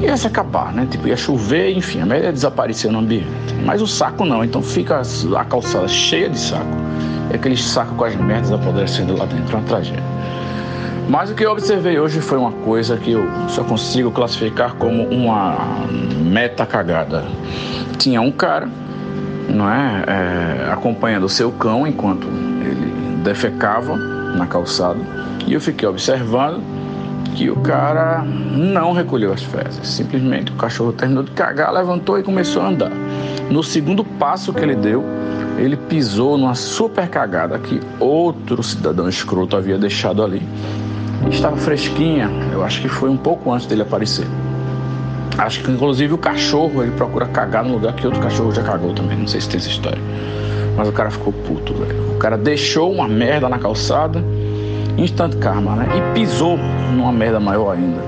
ia se acabar, né? Tipo, ia chover, enfim, a merda ia desaparecer no ambiente. Mas o saco não, então fica a calçada cheia de saco. e aquele saco com as merdas apodrecendo lá dentro, uma tragédia. Mas o que eu observei hoje foi uma coisa que eu só consigo classificar como uma meta cagada. Tinha um cara, não é, é acompanhando o seu cão enquanto ele defecava na calçada e eu fiquei observando que o cara não recolheu as fezes. Simplesmente o cachorro terminou de cagar, levantou e começou a andar. No segundo passo que ele deu, ele pisou numa super cagada que outro cidadão escroto havia deixado ali. Estava fresquinha, eu acho que foi um pouco antes dele aparecer. Acho que inclusive o cachorro ele procura cagar no lugar que outro cachorro já cagou também. Não sei se tem essa história. Mas o cara ficou puto, velho. O cara deixou uma merda na calçada, instant karma, né? E pisou numa merda maior ainda.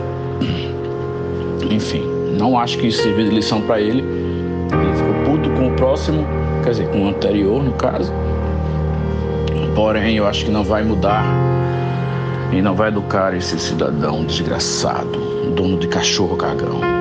Enfim, não acho que isso sirva de lição para ele. Ele ficou puto com o próximo, quer dizer, com o anterior, no caso. Porém, eu acho que não vai mudar e não vai educar esse cidadão desgraçado, dono de cachorro cagão.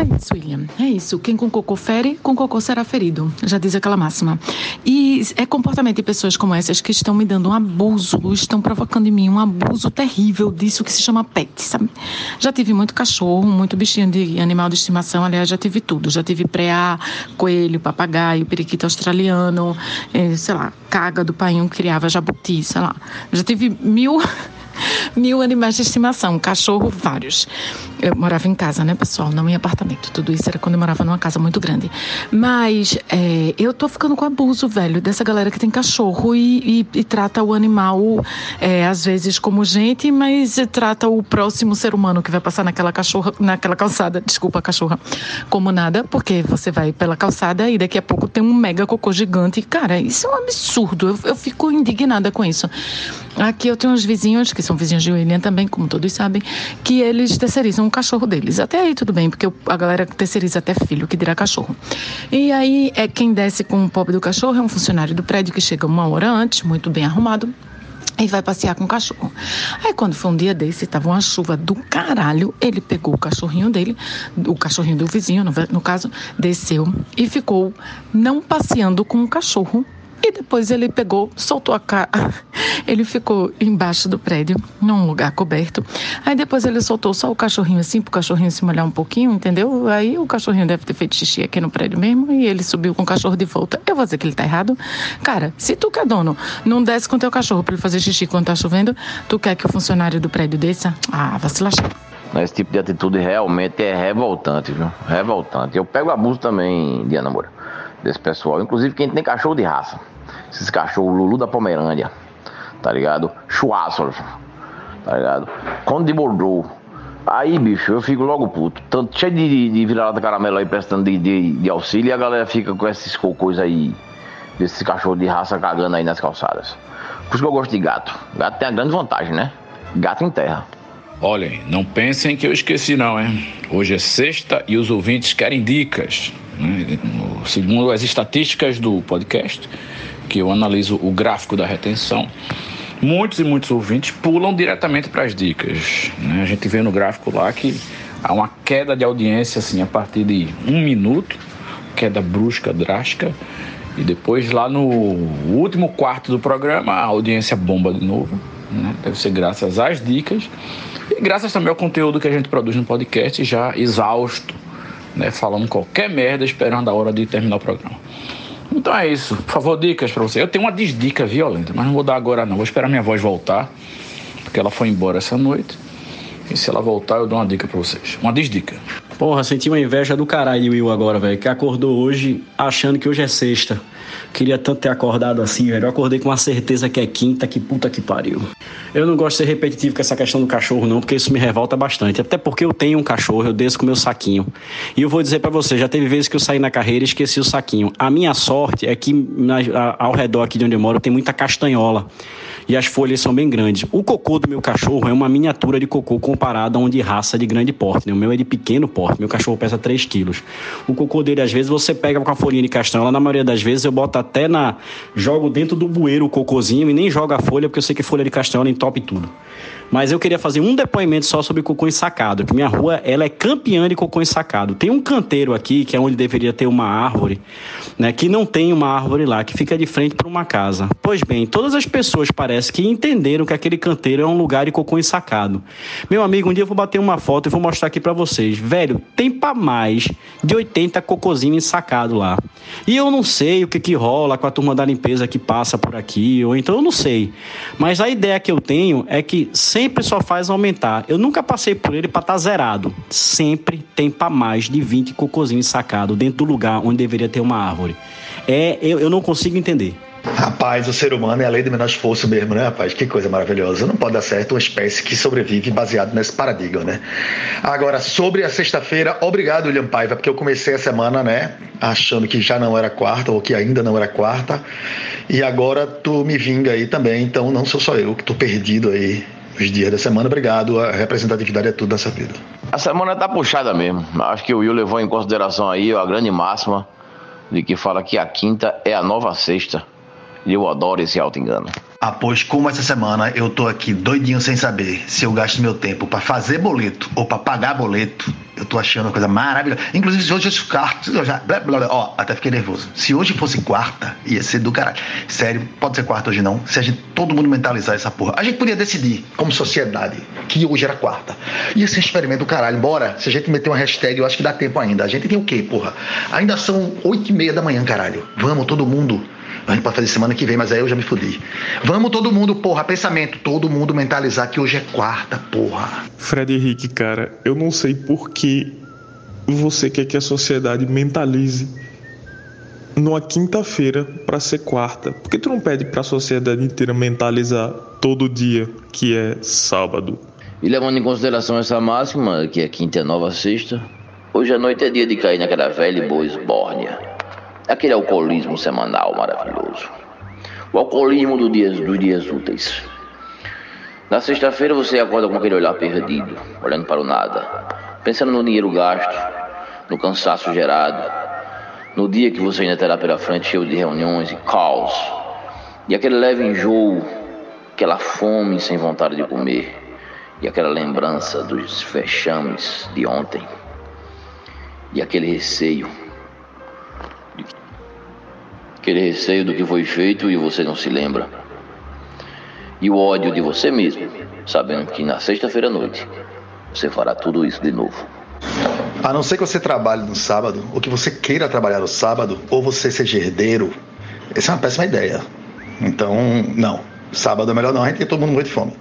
É isso, William. É isso. Quem com cocô fere, com cocô será ferido. Já diz aquela máxima. E é comportamento de pessoas como essas que estão me dando um abuso, estão provocando em mim um abuso terrível disso que se chama pet, sabe? Já tive muito cachorro, muito bichinho de animal de estimação. Aliás, já tive tudo. Já tive preá, coelho, papagaio, periquito australiano, eh, sei lá, caga do painho criava jabuti, sei lá. Já tive mil mil animais de estimação, cachorro, vários. Eu morava em casa, né, pessoal? Não em apartamento. Tudo isso era quando eu morava numa casa muito grande. Mas é, eu tô ficando com abuso, velho, dessa galera que tem cachorro e, e, e trata o animal, é, às vezes, como gente, mas trata o próximo ser humano que vai passar naquela cachorra, naquela calçada, desculpa, cachorra, como nada, porque você vai pela calçada e daqui a pouco tem um mega cocô gigante. Cara, isso é um absurdo. Eu, eu fico indignada com isso. Aqui eu tenho uns vizinhos, que são vizinhos de William também, como todos sabem, que eles terceirizam o cachorro deles. Até aí tudo bem, porque a galera terceiriza até filho, que dirá cachorro. E aí é quem desce com o pobre do cachorro é um funcionário do prédio que chega uma hora antes, muito bem arrumado, e vai passear com o cachorro. Aí quando foi um dia desse, tava uma chuva do caralho, ele pegou o cachorrinho dele, o cachorrinho do vizinho, no, no caso, desceu e ficou não passeando com o cachorro, e depois ele pegou, soltou a cara. Ele ficou embaixo do prédio, num lugar coberto. Aí depois ele soltou só o cachorrinho assim, pro cachorrinho se molhar um pouquinho, entendeu? Aí o cachorrinho deve ter feito xixi aqui no prédio mesmo e ele subiu com o cachorro de volta. Eu vou dizer que ele tá errado. Cara, se tu que é dono, não desce com teu cachorro pra ele fazer xixi quando tá chovendo, tu quer que o funcionário do prédio desça? Ah, lascar. Esse tipo de atitude realmente é revoltante, viu? Revoltante. Eu pego abuso também, Diana Moura, desse pessoal. Inclusive quem tem cachorro de raça. Esses cachorros Lulu da Pomerânia, tá ligado? Schwarzer, tá ligado? Conde de Bordeaux. Aí, bicho, eu fico logo puto. Tanto cheio de, de vira-lata caramelo aí prestando de, de, de, auxílio e a galera fica com esses cocôs aí, desses cachorros de raça cagando aí nas calçadas. Por isso que eu gosto de gato. Gato tem a grande vantagem, né? Gato em terra. Olhem, não pensem que eu esqueci não, hein? Hoje é sexta e os ouvintes querem dicas. Né? Segundo as estatísticas do podcast, que eu analiso o gráfico da retenção, muitos e muitos ouvintes pulam diretamente para as dicas. Né? A gente vê no gráfico lá que há uma queda de audiência assim a partir de um minuto, queda brusca, drástica, e depois lá no último quarto do programa a audiência bomba de novo. Né? Deve ser graças às dicas e graças também ao conteúdo que a gente produz no podcast já exausto, né? falando qualquer merda esperando a hora de terminar o programa. Então é isso. Por favor, dicas para você. Eu tenho uma desdica violenta, mas não vou dar agora não. Vou esperar minha voz voltar, porque ela foi embora essa noite. E se ela voltar, eu dou uma dica para vocês. Uma desdica. Porra, senti uma inveja do caralho de Will agora, velho. Que acordou hoje achando que hoje é sexta. Queria tanto ter acordado assim, velho. Eu acordei com a certeza que é quinta, que puta que pariu. Eu não gosto de ser repetitivo com essa questão do cachorro, não, porque isso me revolta bastante. Até porque eu tenho um cachorro, eu desço com meu saquinho. E eu vou dizer para você, já teve vezes que eu saí na carreira e esqueci o saquinho. A minha sorte é que na, ao redor aqui de onde eu moro tem muita castanhola e as folhas são bem grandes. O cocô do meu cachorro é uma miniatura de cocô comparado a um de raça de grande porte. Né? O meu é de pequeno porte. Meu cachorro pesa 3 quilos. O cocô dele, às vezes, você pega com a folhinha de castanha. na maioria das vezes, eu boto até na. Jogo dentro do bueiro o cocôzinho e nem jogo a folha, porque eu sei que folha de castanha entope tudo. Mas eu queria fazer um depoimento só sobre cocô ensacado, que minha rua ela é campeã de cocô ensacado. Tem um canteiro aqui, que é onde deveria ter uma árvore, né, que não tem uma árvore lá, que fica de frente para uma casa. Pois bem, todas as pessoas parece que entenderam que aquele canteiro é um lugar de cocô ensacado. Meu amigo, um dia eu vou bater uma foto e vou mostrar aqui para vocês. Velho, tem para mais de 80 cocôzinhos ensacados lá. E eu não sei o que que rola com a turma da limpeza que passa por aqui, ou então eu não sei. Mas a ideia que eu tenho é que sempre sempre só faz aumentar. Eu nunca passei por ele para estar tá zerado. Sempre tem para mais de 20 cocôzinhos sacados dentro do lugar onde deveria ter uma árvore. É, eu, eu não consigo entender. Rapaz, o ser humano é a lei do menor esforço mesmo, né, rapaz? Que coisa maravilhosa. Não pode dar certo uma espécie que sobrevive baseado nesse paradigma, né? Agora, sobre a sexta-feira, obrigado, William Paiva, porque eu comecei a semana, né, achando que já não era quarta ou que ainda não era quarta. E agora tu me vinga aí também, então não sou só eu que tô perdido aí os dias da semana. Obrigado. A representatividade é tudo nessa vida. A semana tá puxada mesmo. Acho que o Will levou em consideração aí a grande máxima de que fala que a quinta é a nova sexta. E eu adoro esse auto-engano. Pois como essa semana eu tô aqui doidinho sem saber se eu gasto meu tempo para fazer boleto ou para pagar boleto, eu tô achando uma coisa maravilhosa. Inclusive, se hoje eu quarto, eu já. Ó, até fiquei nervoso. Se hoje fosse quarta, ia ser do caralho. Sério, pode ser quarta hoje não. Se a gente, todo mundo mentalizar essa porra. A gente podia decidir, como sociedade, que hoje era quarta. Ia ser experimento do caralho. Bora, se a gente meter uma hashtag, eu acho que dá tempo ainda. A gente tem o quê, porra? Ainda são oito e meia da manhã, caralho. Vamos, todo mundo a gente pode fazer semana que vem, mas aí eu já me fudi. Vamos todo mundo, porra, pensamento, todo mundo mentalizar que hoje é quarta, porra. Fred Henrique, cara, eu não sei por que você quer que a sociedade mentalize numa quinta-feira para ser quarta. Por que tu não pede para a sociedade inteira mentalizar todo dia que é sábado? E levando em consideração essa máxima, que é quinta é nova sexta, hoje à noite é dia de cair naquela velha e boa esbórnia aquele alcoolismo semanal maravilhoso. O alcoolismo do dias, dos dias úteis. Na sexta-feira você acorda com aquele olhar perdido, olhando para o nada, pensando no dinheiro gasto, no cansaço gerado, no dia que você ainda terá pela frente cheio de reuniões e caos, e aquele leve enjoo, aquela fome sem vontade de comer, e aquela lembrança dos fechames de ontem, e aquele receio aquele receio do que foi feito e você não se lembra. E o ódio de você mesmo, sabendo que na sexta-feira à noite você fará tudo isso de novo. A não ser que você trabalhe no sábado, ou que você queira trabalhar no sábado, ou você seja herdeiro, essa é uma péssima ideia. Então, não. Sábado é melhor não, a gente tem todo mundo muito de fome.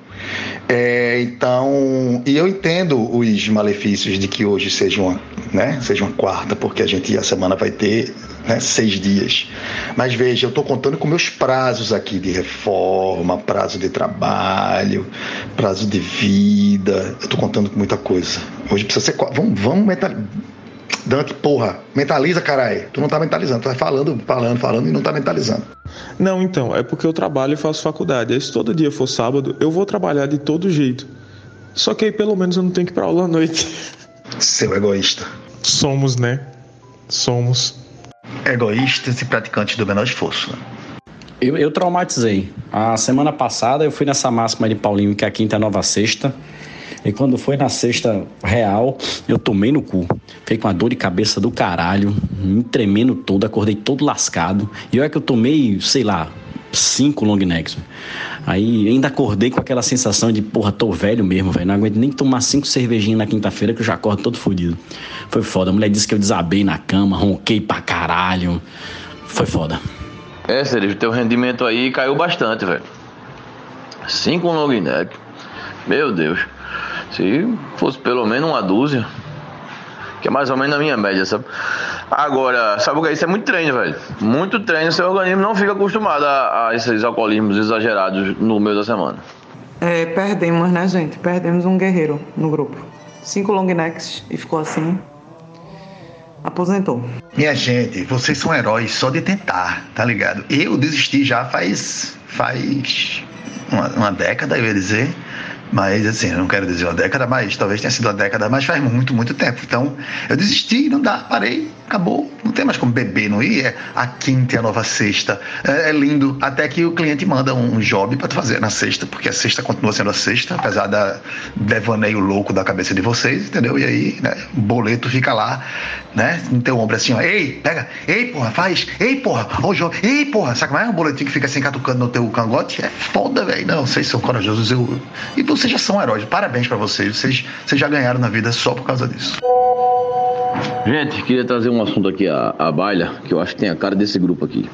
É, então, e eu entendo os malefícios de que hoje seja uma, né, seja uma quarta, porque a gente a semana vai ter né, seis dias. Mas veja, eu estou contando com meus prazos aqui de reforma, prazo de trabalho, prazo de vida. Eu estou contando com muita coisa. Hoje precisa ser. Vamos, vamos mental... Dante, porra, mentaliza, caralho. Tu não tá mentalizando, tu vai falando, falando, falando e não tá mentalizando. Não, então, é porque eu trabalho e faço faculdade. Aí se todo dia for sábado, eu vou trabalhar de todo jeito. Só que aí pelo menos eu não tenho que ir pra aula à noite. Seu egoísta. Somos, né? Somos egoístas e praticantes do menor esforço. Né? Eu, eu, traumatizei. A semana passada eu fui nessa máxima de Paulinho, que é a quinta é nova sexta. E quando foi na sexta real, eu tomei no cu. Fiquei com a dor de cabeça do caralho, me tremendo todo, acordei todo lascado. E olha que eu tomei, sei lá, cinco long necks. Aí ainda acordei com aquela sensação de, porra, tô velho mesmo, velho. Não aguento nem tomar cinco cervejinhas na quinta-feira que eu já acordo todo fodido. Foi foda. A mulher disse que eu desabei na cama, ronquei pra caralho. Foi foda. É, Sérgio, teu rendimento aí caiu bastante, velho. Cinco long neck. Meu Deus. Se fosse pelo menos uma dúzia, que é mais ou menos a minha média, sabe? Agora, sabe o que é isso? É muito treino, velho. Muito treino, seu organismo não fica acostumado a, a esses alcoolismos exagerados no meio da semana. É, perdemos, né, gente? Perdemos um guerreiro no grupo. Cinco long necks e ficou assim. Aposentou. Minha gente, vocês são heróis só de tentar, tá ligado? Eu desisti já faz. faz. uma, uma década, eu ia dizer Mas, assim, não quero dizer uma década, mas talvez tenha sido uma década, mas faz muito, muito tempo. Então, eu desisti, não dá, parei, acabou. Não tem mais como beber, não ir. É a quinta e a nova sexta. É, é lindo, até que o cliente manda um job para fazer na sexta, porque a sexta continua sendo a sexta, apesar da devaneio louco da cabeça de vocês, entendeu? E aí, né, o boleto fica lá, né? Não tem um ombro assim, ó, ei, pega, ei, porra, faz, ei, porra, ó o jogo, ei, porra, sabe como é? Um boletim que fica assim catucando no teu cangote? É foda, velho. Não, vocês são corajosos, eu. E vocês já são heróis. Parabéns para vocês. vocês. Vocês já ganharam na vida só por causa disso. Gente, queria trazer um assunto aqui à, à baila, que eu acho que tem a cara desse grupo aqui.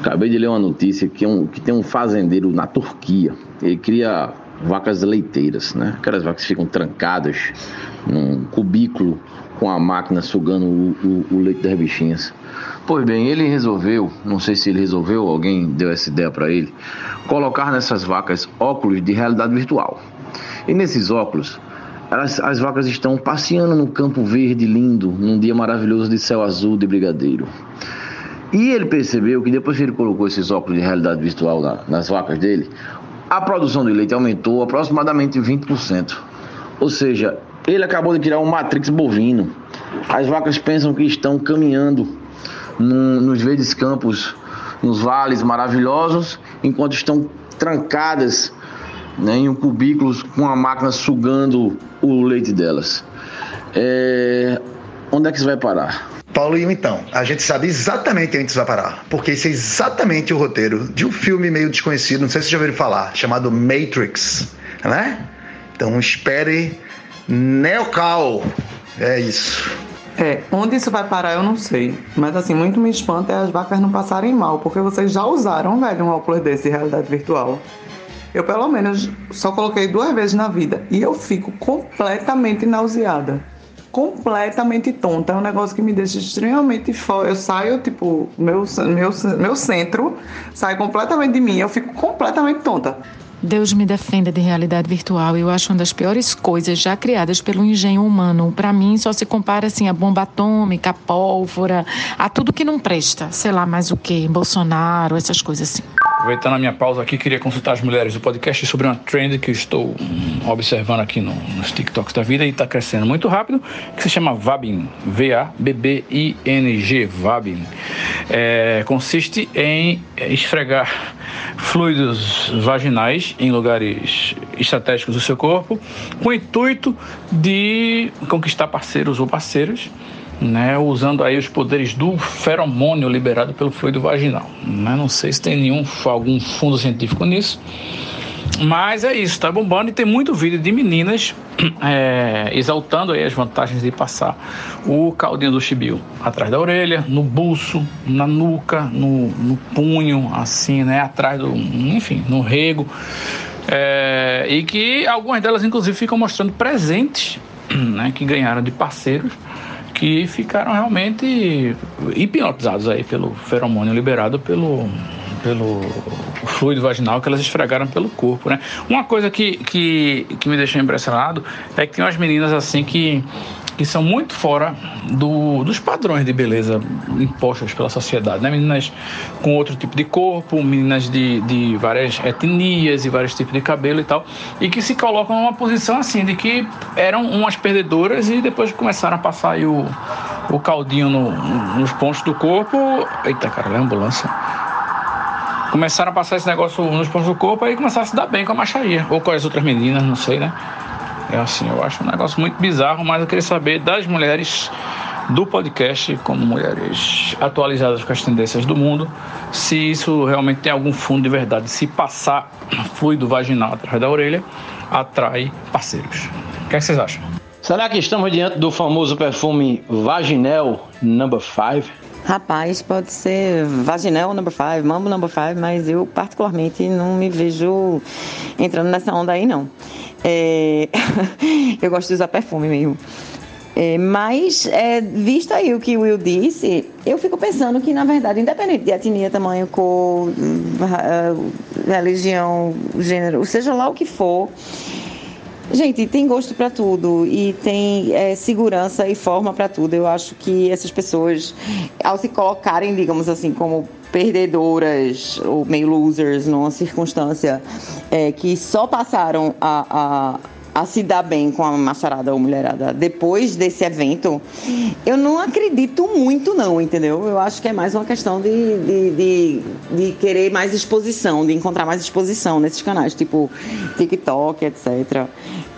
Acabei de ler uma notícia que, é um, que tem um fazendeiro na Turquia. Ele cria vacas leiteiras, né? Aquelas vacas que ficam trancadas num cubículo com a máquina sugando o, o, o leite das bichinhas. Pois bem, ele resolveu, não sei se ele resolveu, alguém deu essa ideia para ele, colocar nessas vacas óculos de realidade virtual. E nesses óculos, elas, as vacas estão passeando no campo verde lindo, num dia maravilhoso de céu azul de brigadeiro. E ele percebeu que depois que ele colocou esses óculos de realidade virtual na, nas vacas dele, a produção de leite aumentou aproximadamente 20%. Ou seja, ele acabou de criar um matrix bovino. As vacas pensam que estão caminhando num, nos verdes campos, nos vales maravilhosos, enquanto estão trancadas né, em um cubículo com a máquina sugando o leite delas. É... Onde é que isso vai parar? Paulinho, então, a gente sabe exatamente onde isso vai parar, porque isso é exatamente o roteiro de um filme meio desconhecido, não sei se vocês já ouviram falar, chamado Matrix, né? Então espere Neocal. É isso. É, onde isso vai parar eu não sei. Mas assim, muito me espanta é as vacas não passarem mal, porque vocês já usaram, velho, um óculos desse de realidade virtual. Eu pelo menos só coloquei duas vezes na vida e eu fico completamente nauseada. Completamente tonta. É um negócio que me deixa extremamente fora. Eu saio, tipo, meu, meu, meu centro sai completamente de mim. Eu fico completamente tonta. Deus me defenda de realidade virtual. Eu acho uma das piores coisas já criadas pelo engenho humano. Para mim, só se compara assim a bomba atômica, a pólvora, a tudo que não presta. Sei lá mais o que, Bolsonaro, essas coisas assim. Aproveitando a minha pausa aqui, queria consultar as mulheres do podcast sobre uma trend que eu estou observando aqui no, nos TikToks da vida e está crescendo muito rápido, que se chama Vabin, V-A-B-B-I-N-G, Vabin. É, consiste em esfregar fluidos vaginais em lugares estratégicos do seu corpo, com o intuito de conquistar parceiros ou parceiras né, usando aí os poderes do feromônio liberado pelo fluido vaginal. Né? Não sei se tem nenhum algum fundo científico nisso, mas é isso, está bombando e tem muito vídeo de meninas é, exaltando aí as vantagens de passar o caldinho do chibio atrás da orelha, no buço, na nuca, no, no punho, assim, né, atrás do, enfim, no rego. É, e que algumas delas, inclusive, ficam mostrando presentes né, que ganharam de parceiros que ficaram realmente hipnotizados aí pelo feromônio liberado pelo, pelo fluido vaginal que elas esfregaram pelo corpo, né? Uma coisa que, que, que me deixou impressionado é que tem umas meninas assim que que são muito fora do, dos padrões de beleza impostos pela sociedade, né? Meninas com outro tipo de corpo, meninas de, de várias etnias e vários tipos de cabelo e tal, e que se colocam numa posição assim, de que eram umas perdedoras e depois começaram a passar aí o, o caldinho no, nos pontos do corpo. Eita, cara, é ambulância começaram a passar esse negócio nos pontos do corpo e começaram a se dar bem com a macharia. Ou com as outras meninas, não sei, né? É assim, eu acho um negócio muito bizarro, mas eu queria saber das mulheres do podcast, como mulheres atualizadas com as tendências do mundo, se isso realmente tem algum fundo de verdade, se passar fluido vaginal atrás da orelha atrai parceiros. O que, é que vocês acham? Será que estamos diante do famoso perfume Vaginel Number 5? Rapaz, pode ser Vaginel Number 5, Mambo Number 5, mas eu particularmente não me vejo entrando nessa onda aí não. É... eu gosto de usar perfume mesmo. É, mas, é, visto aí o que o Will disse, eu fico pensando que, na verdade, independente de etnia, tamanho, cor, religião, gênero, seja lá o que for, Gente, tem gosto para tudo e tem é, segurança e forma para tudo. Eu acho que essas pessoas, ao se colocarem, digamos assim, como perdedoras ou meio losers numa circunstância é, que só passaram a, a, a, se dar bem com a macharada ou mulherada depois desse evento, eu não acredito muito não, entendeu? Eu acho que é mais uma questão de, de, de, de querer mais exposição, de encontrar mais exposição nesses canais, tipo TikTok, etc.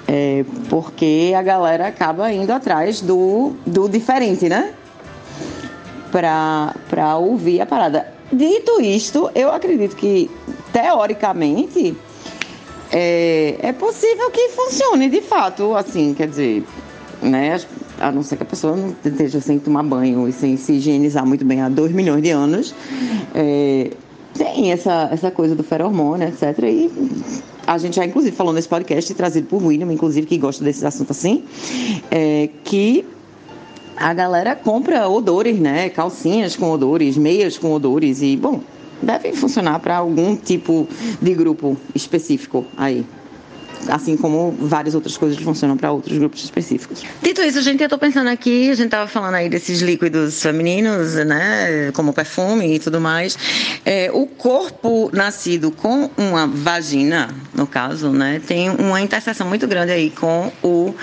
É, porque a galera acaba indo atrás do, do diferente, né? Para ouvir a parada. Dito isto, eu acredito que, teoricamente, é, é possível que funcione de fato, assim, quer dizer, né? A não ser que a pessoa não esteja sem tomar banho e sem se higienizar muito bem há dois milhões de anos. É, tem essa, essa coisa do feromônio, etc. E a gente já inclusive falou nesse podcast, trazido por William, inclusive, que gosta desses assuntos assim, é, que a galera compra odores, né? Calcinhas com odores, meias com odores e, bom, deve funcionar para algum tipo de grupo específico aí assim como várias outras coisas funcionam para outros grupos específicos. Dito isso, gente, eu estou pensando aqui, a gente estava falando aí desses líquidos femininos, né, como perfume e tudo mais. É, o corpo nascido com uma vagina, no caso, né, tem uma interseção muito grande aí com o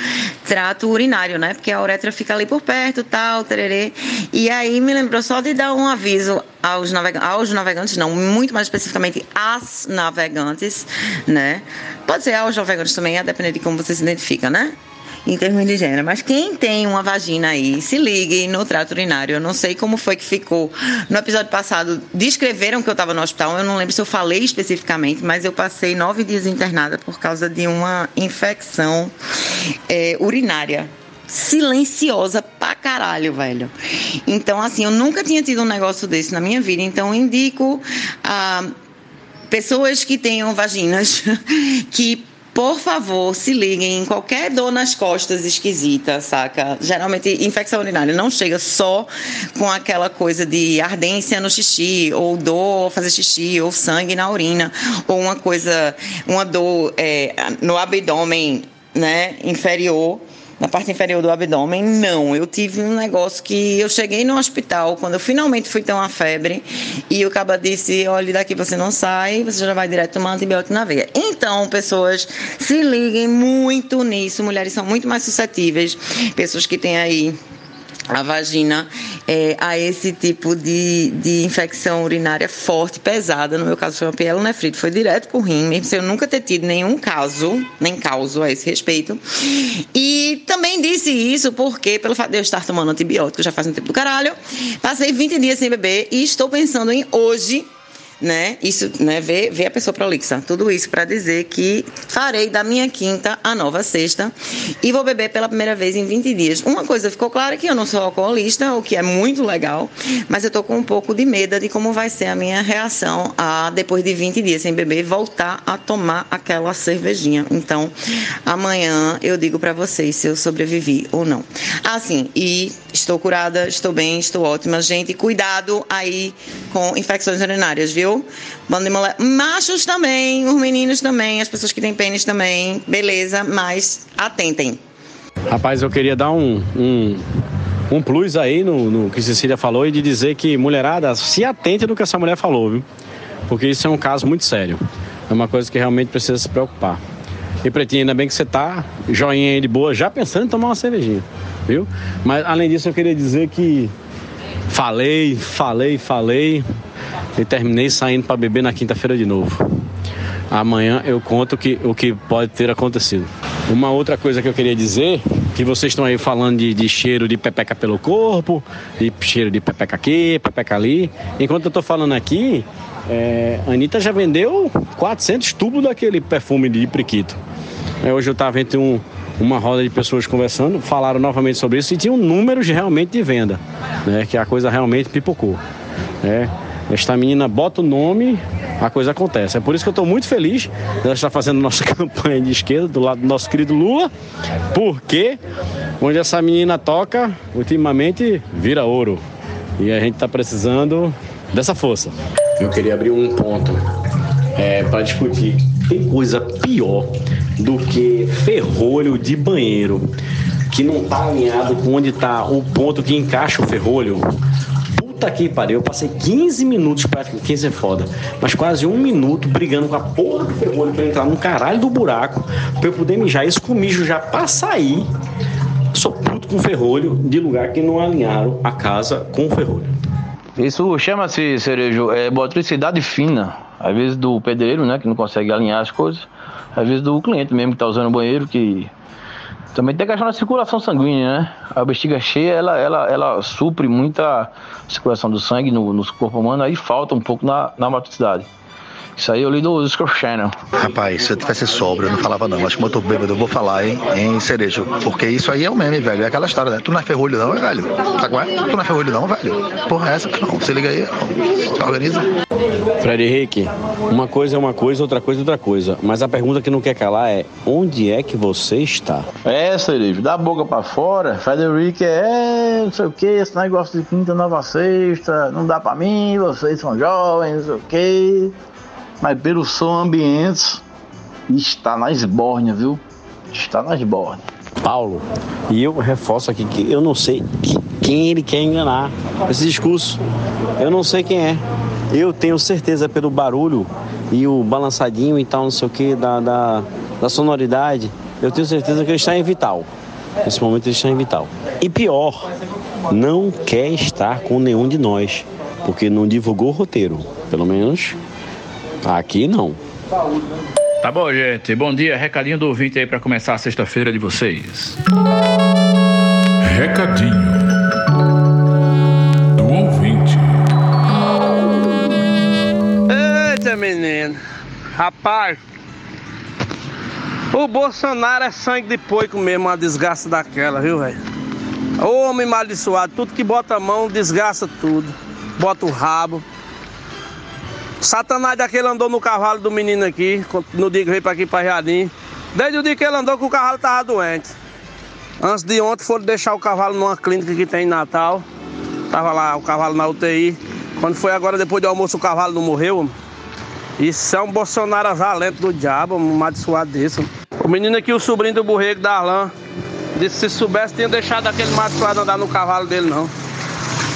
trato urinário, né, porque a uretra fica ali por perto, tal, tererê. E aí me lembrou só de dar um aviso aos, navegantes, aos navegantes, não, muito mais especificamente às navegantes, né? Pode ser aos navegantes também, a depender de como você se identifica, né? Em termos de gênero. Mas quem tem uma vagina aí, se ligue no trato urinário. Eu não sei como foi que ficou. No episódio passado, descreveram que eu estava no hospital. Eu não lembro se eu falei especificamente, mas eu passei nove dias internada por causa de uma infecção é, urinária silenciosa pra caralho, velho. Então, assim, eu nunca tinha tido um negócio desse na minha vida. Então, indico a pessoas que tenham vaginas que por favor, se liguem em qualquer dor nas costas esquisita, saca? Geralmente, infecção urinária não chega só com aquela coisa de ardência no xixi, ou dor ao fazer xixi, ou sangue na urina, ou uma coisa, uma dor é, no abdômen, né, inferior na parte inferior do abdômen, não. Eu tive um negócio que eu cheguei no hospital, quando eu finalmente fui ter uma febre, e o caba disse: olha, daqui você não sai, você já vai direto tomar antibiótico na veia. Então, pessoas, se liguem muito nisso. Mulheres são muito mais suscetíveis. Pessoas que têm aí a vagina é, a esse tipo de, de infecção urinária forte, pesada. No meu caso foi uma pielonefrite, foi direto pro rim, mesmo sem eu nunca ter tido nenhum caso, nem causo a esse respeito. E também disse isso porque, pelo fato de eu estar tomando antibiótico já faz um tempo do caralho, passei 20 dias sem beber e estou pensando em hoje né? Isso, né? Ver, ver a pessoa prolixa. Tudo isso para dizer que farei da minha quinta a nova sexta e vou beber pela primeira vez em 20 dias. Uma coisa ficou clara que eu não sou alcoolista, o que é muito legal, mas eu tô com um pouco de medo de como vai ser a minha reação a depois de 20 dias sem beber voltar a tomar aquela cervejinha. Então, amanhã eu digo para vocês se eu sobrevivi ou não. Assim, e estou curada, estou bem, estou ótima. Gente, cuidado aí com infecções urinárias, viu? Viu? Bando de mulher. Machos também, os meninos também, as pessoas que têm pênis também, beleza, mas atentem. Rapaz, eu queria dar um, um, um plus aí no, no que Cecília falou e de dizer que, mulherada, se atente no que essa mulher falou, viu? Porque isso é um caso muito sério. É uma coisa que realmente precisa se preocupar. E Pretinho, ainda bem que você tá joinha aí de boa, já pensando em tomar uma cervejinha, viu? Mas além disso, eu queria dizer que falei, falei, falei, e terminei saindo para beber na quinta-feira de novo. Amanhã eu conto que, o que pode ter acontecido. Uma outra coisa que eu queria dizer, que vocês estão aí falando de, de cheiro de pepeca pelo corpo, de cheiro de pepeca aqui, pepeca ali. Enquanto eu estou falando aqui, é, a Anitta já vendeu 400 tubos daquele perfume de priquito. É, hoje eu estava vendo um, uma roda de pessoas conversando, falaram novamente sobre isso e tinham números realmente de venda, né? Que a coisa realmente pipocou. Né? Esta menina bota o nome, a coisa acontece. É por isso que eu estou muito feliz ela estar fazendo nossa campanha de esquerda do lado do nosso querido Lula, porque onde essa menina toca, ultimamente vira ouro. E a gente está precisando dessa força. Eu queria abrir um ponto é, para discutir. Tem coisa pior do que ferrolho de banheiro que não tá alinhado com onde tá o ponto que encaixa o ferrolho. Puta que pariu, eu passei 15 minutos, praticamente 15 é foda, mas quase um minuto brigando com a porra do ferrolho pra entrar no caralho do buraco, pra eu poder mijar isso com mijo já pra sair. Sou puto com ferrolho de lugar que não alinharam a casa com o ferrolho. Isso chama-se, Cerejo, é motricidade fina. Às vezes do pedreiro, né, que não consegue alinhar as coisas. Às vezes do cliente mesmo que está usando o banheiro, que também tem a questão da circulação sanguínea, né? A bexiga cheia, ela, ela, ela supre muita circulação do sangue no, no corpo humano, aí falta um pouco na, na motricidade. Isso aí eu li do Discord Channel. Rapaz, se eu tivesse sóbrio, eu não falava não. Mas como eu tô bêbado, eu vou falar, hein, em cerejo. Porque isso aí é o meme, velho. É aquela história, né? Tu não é ferrolho não, é, velho? Tá com é? Tu não é ferrolho não, velho? Porra, é essa? Não, se liga aí. Organiza. Fred Henrique, uma coisa é uma coisa, outra coisa é outra coisa. Mas a pergunta que não quer calar é: onde é que você está? É, Cerejo, dá a boca pra fora. Frederico é, não sei o que, esse negócio de quinta, nova sexta, não dá pra mim, vocês são jovens, não sei o que. Mas pelo som ambiente, está na esbórnia, viu? Está na esbórnia. Paulo, e eu reforço aqui que eu não sei que- quem ele quer enganar esse discurso. Eu não sei quem é. Eu tenho certeza pelo barulho e o balançadinho e tal, não sei o que, da, da, da sonoridade, eu tenho certeza que ele está em Vital. Nesse momento ele está em Vital. E pior, não quer estar com nenhum de nós, porque não divulgou o roteiro. Pelo menos aqui não. Tá bom, gente. Bom dia. Recadinho do ouvinte aí pra começar a sexta-feira de vocês. Recadinho do ouvinte. Eita, menino. Rapaz, o Bolsonaro é sangue de porco mesmo, uma desgraça daquela, viu, velho? Homem maldiçoado, tudo que bota a mão desgraça tudo. Bota o rabo. Satanás daquele andou no cavalo do menino aqui, no dia que veio pra aqui pra Jardim. Desde o dia que ele andou que o cavalo tava doente. Antes de ontem foram deixar o cavalo numa clínica que tem em Natal. Tava lá o cavalo na UTI. Quando foi agora, depois do almoço, o cavalo não morreu. Isso é um Bolsonaro valente do diabo, um amaldiçoado desse. O menino aqui, o sobrinho do borrego da Arlan, disse que se soubesse, tinha deixado aquele amaldiçoado andar no cavalo dele, não.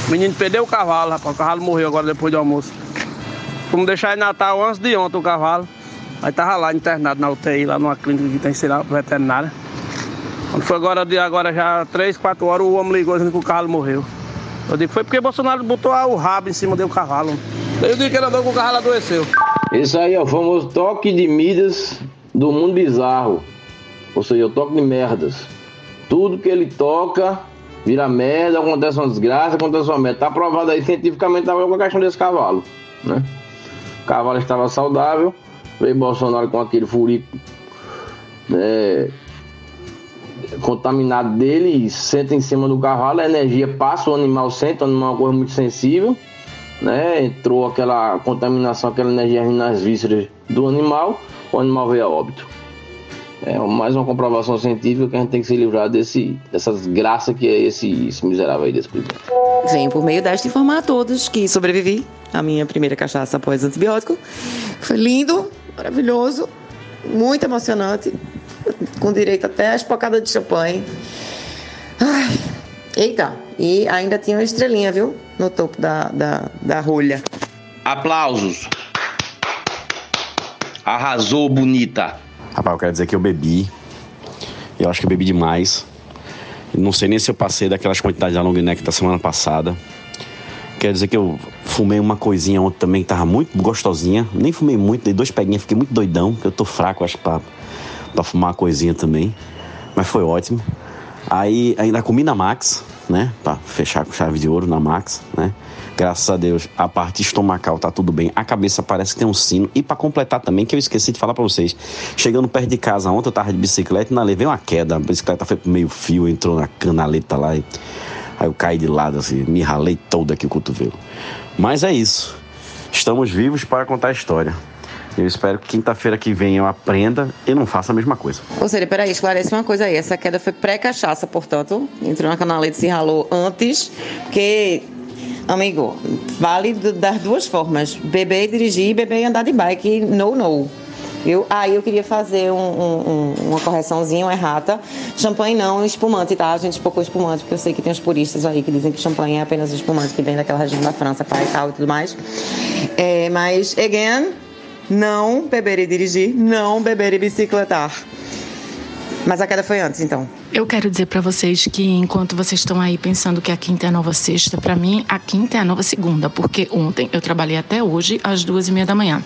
O menino perdeu o cavalo, rapaz. O cavalo morreu agora depois do almoço. Fomos deixar em Natal antes de ontem o cavalo. Aí tava lá internado na UTI, lá numa clínica que tem, sei lá, veterinária. Quando foi agora, de agora já 3, 4 horas, o homem ligou dizendo que o cavalo morreu. Eu digo, foi porque Bolsonaro botou o rabo em cima do cavalo. Daí o dia que ele andou com o cavalo adoeceu. Esse aí é o famoso toque de Midas do mundo bizarro. Ou seja, o toque de merdas. Tudo que ele toca vira merda, acontece uma desgraça, acontece uma merda. Tá provado aí cientificamente tá com a questão desse cavalo, né? Cavalo estava saudável, veio Bolsonaro com aquele furico né, contaminado dele senta em cima do cavalo, a energia passa, o animal senta, o animal é uma coisa muito sensível, né? Entrou aquela contaminação, aquela energia nas vísceras do animal, o animal veio a óbito. É mais uma comprovação científica que a gente tem que se livrar desse, dessas graças que é esse, esse miserável aí desse presidente. Venho por meio desta informar a todos que sobrevivi à minha primeira cachaça após antibiótico. Foi lindo, maravilhoso, muito emocionante, com direito até a espocada de champanhe. Ai, eita, e ainda tinha uma estrelinha, viu? No topo da, da, da rolha. Aplausos. Arrasou, bonita. Rapaz, eu quero dizer que eu bebi. Eu acho que eu bebi demais. Não sei nem se eu passei daquelas quantidades da long neck da semana passada. Quer dizer que eu fumei uma coisinha ontem também que tava muito gostosinha. Nem fumei muito, dei dois peguinhas, fiquei muito doidão. Eu tô fraco, acho, pra, pra fumar uma coisinha também. Mas foi ótimo. Aí ainda comi na Max, né? Pra fechar com chave de ouro na Max, né? Graças a Deus, a parte estomacal tá tudo bem. A cabeça parece que tem um sino. E pra completar também, que eu esqueci de falar pra vocês. Chegando perto de casa ontem, eu tava de bicicleta e na levei uma queda. A bicicleta foi pro meio fio, entrou na canaleta lá e. Aí eu caí de lado, assim, me ralei todo aqui o cotovelo. Mas é isso. Estamos vivos para contar a história. Eu espero que quinta-feira que vem eu aprenda e não faça a mesma coisa. Ou seja, peraí, esclarece uma coisa aí. Essa queda foi pré-cachaça, portanto. Entrou na canaleta e se ralou antes, porque Amigo, vale das duas formas: beber e dirigir, beber e andar de bike. No, no. Eu, aí eu queria fazer um, um, uma correçãozinha, uma errata. Champanhe não, espumante, tá? A gente espocou espumante, porque eu sei que tem os puristas aí que dizem que champanhe é apenas espumante que vem daquela região da França, pai e tal e tudo mais. É, mas, again, não beber e dirigir, não beber e bicicletar. Mas a queda foi antes, então. Eu quero dizer para vocês que enquanto vocês estão aí pensando que a quinta é a nova sexta, para mim a quinta é a nova segunda, porque ontem eu trabalhei até hoje às duas e meia da manhã.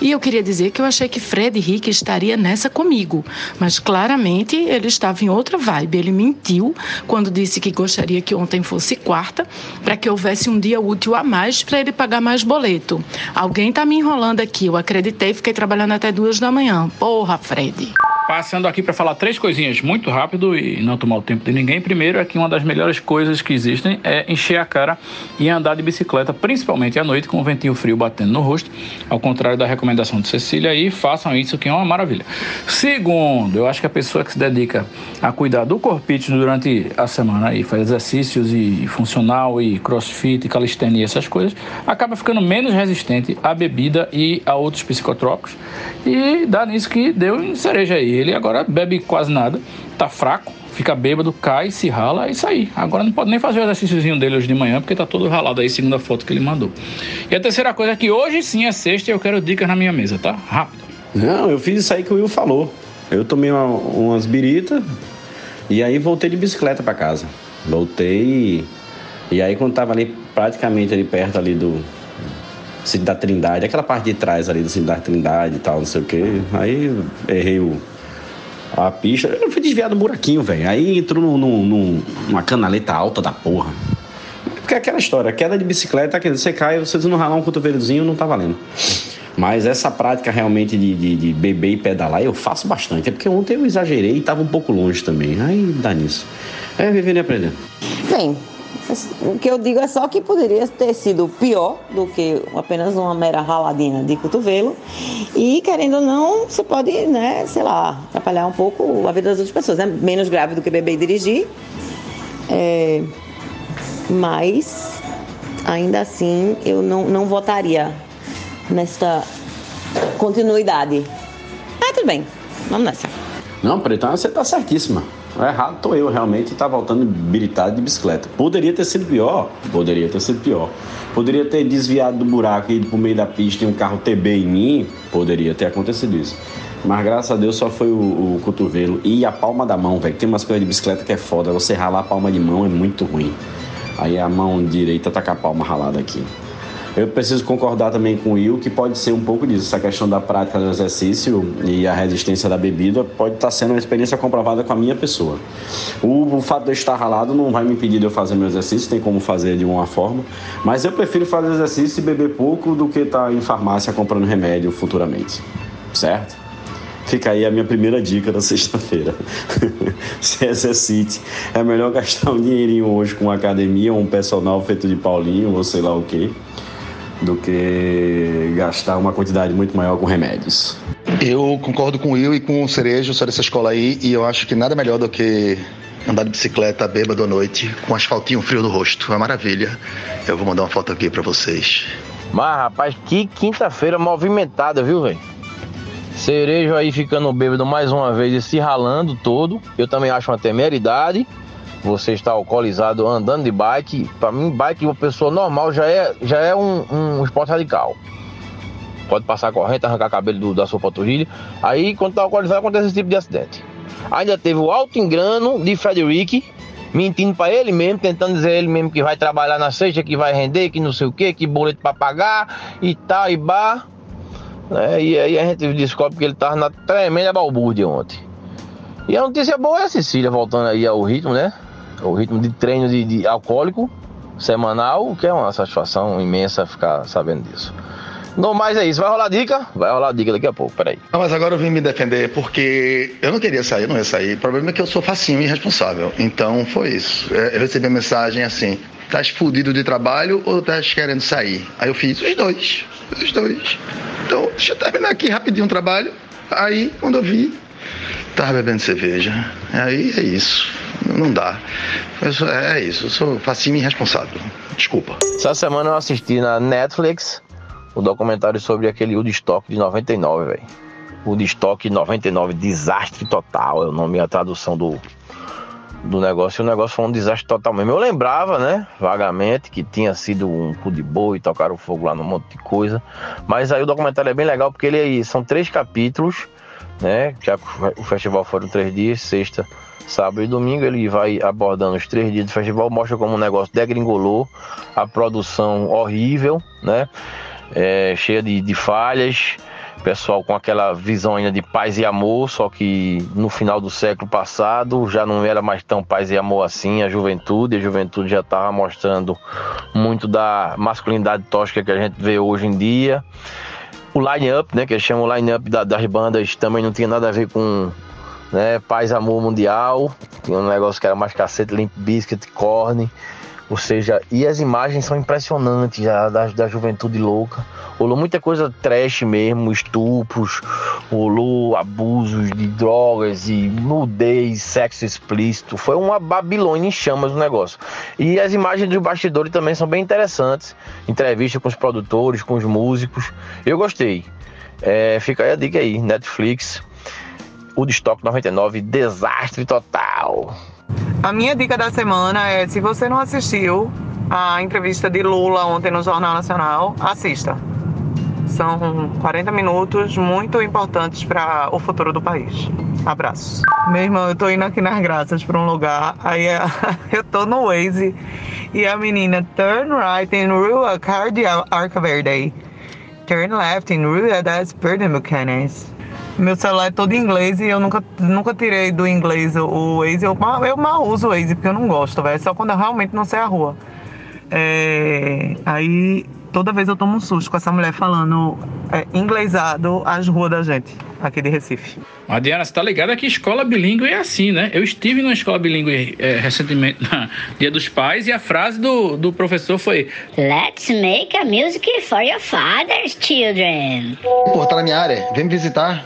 E eu queria dizer que eu achei que Fred Henrique estaria nessa comigo, mas claramente ele estava em outra vibe. Ele mentiu quando disse que gostaria que ontem fosse quarta, para que houvesse um dia útil a mais para ele pagar mais boleto. Alguém tá me enrolando aqui, eu acreditei, fiquei trabalhando até duas da manhã. Porra, Fred. Passando aqui para falar três coisinhas muito rápido e não tomar o tempo de ninguém. Primeiro é que uma das melhores coisas que existem é encher a cara e andar de bicicleta, principalmente à noite, com o ventinho frio batendo no rosto, ao contrário da recomendação de Cecília, e façam isso que é uma maravilha. Segundo, eu acho que a pessoa que se dedica a cuidar do corpite durante a semana e faz exercícios e funcional e crossfit, calistenia, essas coisas, acaba ficando menos resistente à bebida e a outros psicotrópicos e dá nisso que deu em cereja aí. Ele agora bebe quase nada, tá fraco, fica bêbado, cai, se rala, é isso aí. Agora não pode nem fazer o exercíciozinho dele hoje de manhã, porque tá todo ralado aí, segundo a foto que ele mandou. E a terceira coisa é que hoje sim é sexta e eu quero dicas na minha mesa, tá? Rápido. Não, eu fiz isso aí que o Will falou. Eu tomei uma, umas biritas e aí voltei de bicicleta para casa. Voltei e, aí quando tava ali praticamente ali perto ali do Cid da Trindade, aquela parte de trás ali do da Trindade e tal, não sei o que. Aí errei o, a pista. Eu fui desviado do buraquinho, velho. Aí entrou num, num, numa canaleta alta da porra. Porque é aquela história, queda de bicicleta, você cai, você não ralar um cotovelozinho, não tá valendo. Mas essa prática realmente de, de, de, beber e pedalar eu faço bastante. É porque ontem eu exagerei e tava um pouco longe também. Aí dá nisso. É vivendo e aprendendo. Bem, o que eu digo é só que poderia ter sido pior do que apenas uma mera raladinha de cotovelo. E, querendo ou não, você pode, né, sei lá, atrapalhar um pouco a vida das outras pessoas. É menos grave do que beber e dirigir. É, mas, ainda assim, eu não, não votaria nesta continuidade. Ah, tudo bem. Vamos nessa. Não, Pretão, você tá certíssima. Errado tô eu, realmente, tá voltando habilitado de bicicleta. Poderia ter sido pior? Poderia ter sido pior. Poderia ter desviado do buraco e ido pro meio da pista e um carro TB em mim? Poderia ter acontecido isso. Mas graças a Deus só foi o, o cotovelo e a palma da mão, velho. Tem umas coisas de bicicleta que é foda. Você ralar a palma de mão é muito ruim. Aí a mão direita tá com a palma ralada aqui. Eu preciso concordar também com o Will que pode ser um pouco disso. Essa questão da prática do exercício e a resistência da bebida pode estar sendo uma experiência comprovada com a minha pessoa. O, o fato de eu estar ralado não vai me impedir de eu fazer meu exercício, tem como fazer de uma forma. Mas eu prefiro fazer exercício e beber pouco do que estar em farmácia comprando remédio futuramente. Certo? Fica aí a minha primeira dica da sexta-feira. Se exercite. É melhor gastar um dinheirinho hoje com uma academia ou um personal feito de Paulinho ou sei lá o quê do que gastar uma quantidade muito maior com remédios. Eu concordo com o Will e com o Cerejo, sou dessa escola aí, e eu acho que nada melhor do que andar de bicicleta bêbado à noite com asfaltinho frio no rosto. É maravilha. Eu vou mandar uma foto aqui para vocês. Mas, rapaz, que quinta-feira movimentada, viu, velho? Cerejo aí ficando bêbado mais uma vez e se ralando todo. Eu também acho uma temeridade você está alcoolizado andando de bike, para mim, bike uma pessoa normal já é, já é um, um esporte radical. Pode passar corrente, arrancar cabelo do, da sua panturrilha. Aí, quando está alcoolizado, acontece esse tipo de acidente. Ainda teve o alto engano de Frederick, mentindo para ele mesmo, tentando dizer ele mesmo que vai trabalhar na sexta, que vai render, que não sei o que, que boleto para pagar e tal, e bar. Né? E aí a gente descobre que ele estava na tremenda balbúrdia ontem. E a notícia boa é a Cecília voltando aí ao ritmo, né? O ritmo de treino de, de alcoólico semanal, que é uma satisfação imensa ficar sabendo disso. No mais é isso. Vai rolar dica? Vai rolar dica daqui a pouco, peraí. Não, mas agora eu vim me defender porque eu não queria sair, não ia sair. O problema é que eu sou facinho e irresponsável. Então foi isso. É, eu recebi a mensagem assim: tá fudido de trabalho ou tá querendo sair? Aí eu fiz os dois. Os dois. Então, deixa eu terminar aqui rapidinho o trabalho. Aí, quando eu vi, tava bebendo cerveja. Aí é isso. Não dá. Sou- é isso, eu sou facinho irresponsável. Desculpa. Essa semana eu assisti na Netflix o documentário sobre aquele Woodstock de 99, velho. Woodstock 99, desastre total, é o nome a tradução do, do negócio. E o negócio foi um desastre total mesmo. Eu lembrava, né, vagamente, que tinha sido um cu de boi, tocaram fogo lá num monte de coisa. Mas aí o documentário é bem legal porque ele aí são três capítulos, né? Já que o festival foram três dias, sexta, sábado e domingo. Ele vai abordando os três dias do festival, mostra como o negócio degringolou, a produção horrível, né? É, cheia de, de falhas, pessoal com aquela visão ainda de paz e amor, só que no final do século passado já não era mais tão paz e amor assim, a juventude, a juventude já estava mostrando muito da masculinidade tóxica que a gente vê hoje em dia. O line-up, né, que eles chamam o line-up da- das bandas, também não tinha nada a ver com né, paz amor mundial, tinha um negócio que era mais cacete, Limp Bizkit, Korn, ou seja, e as imagens são impressionantes já, da, da juventude louca. Rolou muita coisa trash mesmo, estupros, rolou abusos de drogas e nudez, sexo explícito. Foi uma Babilônia em chamas o negócio. E as imagens dos bastidores também são bem interessantes. Entrevista com os produtores, com os músicos. Eu gostei. É, fica aí a dica aí, Netflix. Woodstock 99, desastre total. A minha dica da semana é: se você não assistiu a entrevista de Lula ontem no Jornal Nacional, assista. São 40 minutos muito importantes para o futuro do país. Abraços. Meu irmão, eu tô indo aqui nas graças para um lugar, aí é- eu tô no Waze e a menina turn right in Rua Cardia Arca Verde. Turn left in Rua das Pernambucanas. Meu celular é todo em inglês e eu nunca, nunca tirei do inglês o- Waze. Eu, mal- eu mal uso o Waze porque eu não gosto, velho. Só quando eu realmente não sei a rua. É, aí toda vez eu tomo um susto com essa mulher falando é, inglesado as ruas da gente, aqui de Recife. Mas, Diana, você tá ligada que escola bilíngue é assim, né? Eu estive numa escola bilíngue eh, recentemente, na Dia dos Pais, e a frase do, do professor foi: Let's make a music for your father's children. Pô, tá na minha área, vem me visitar.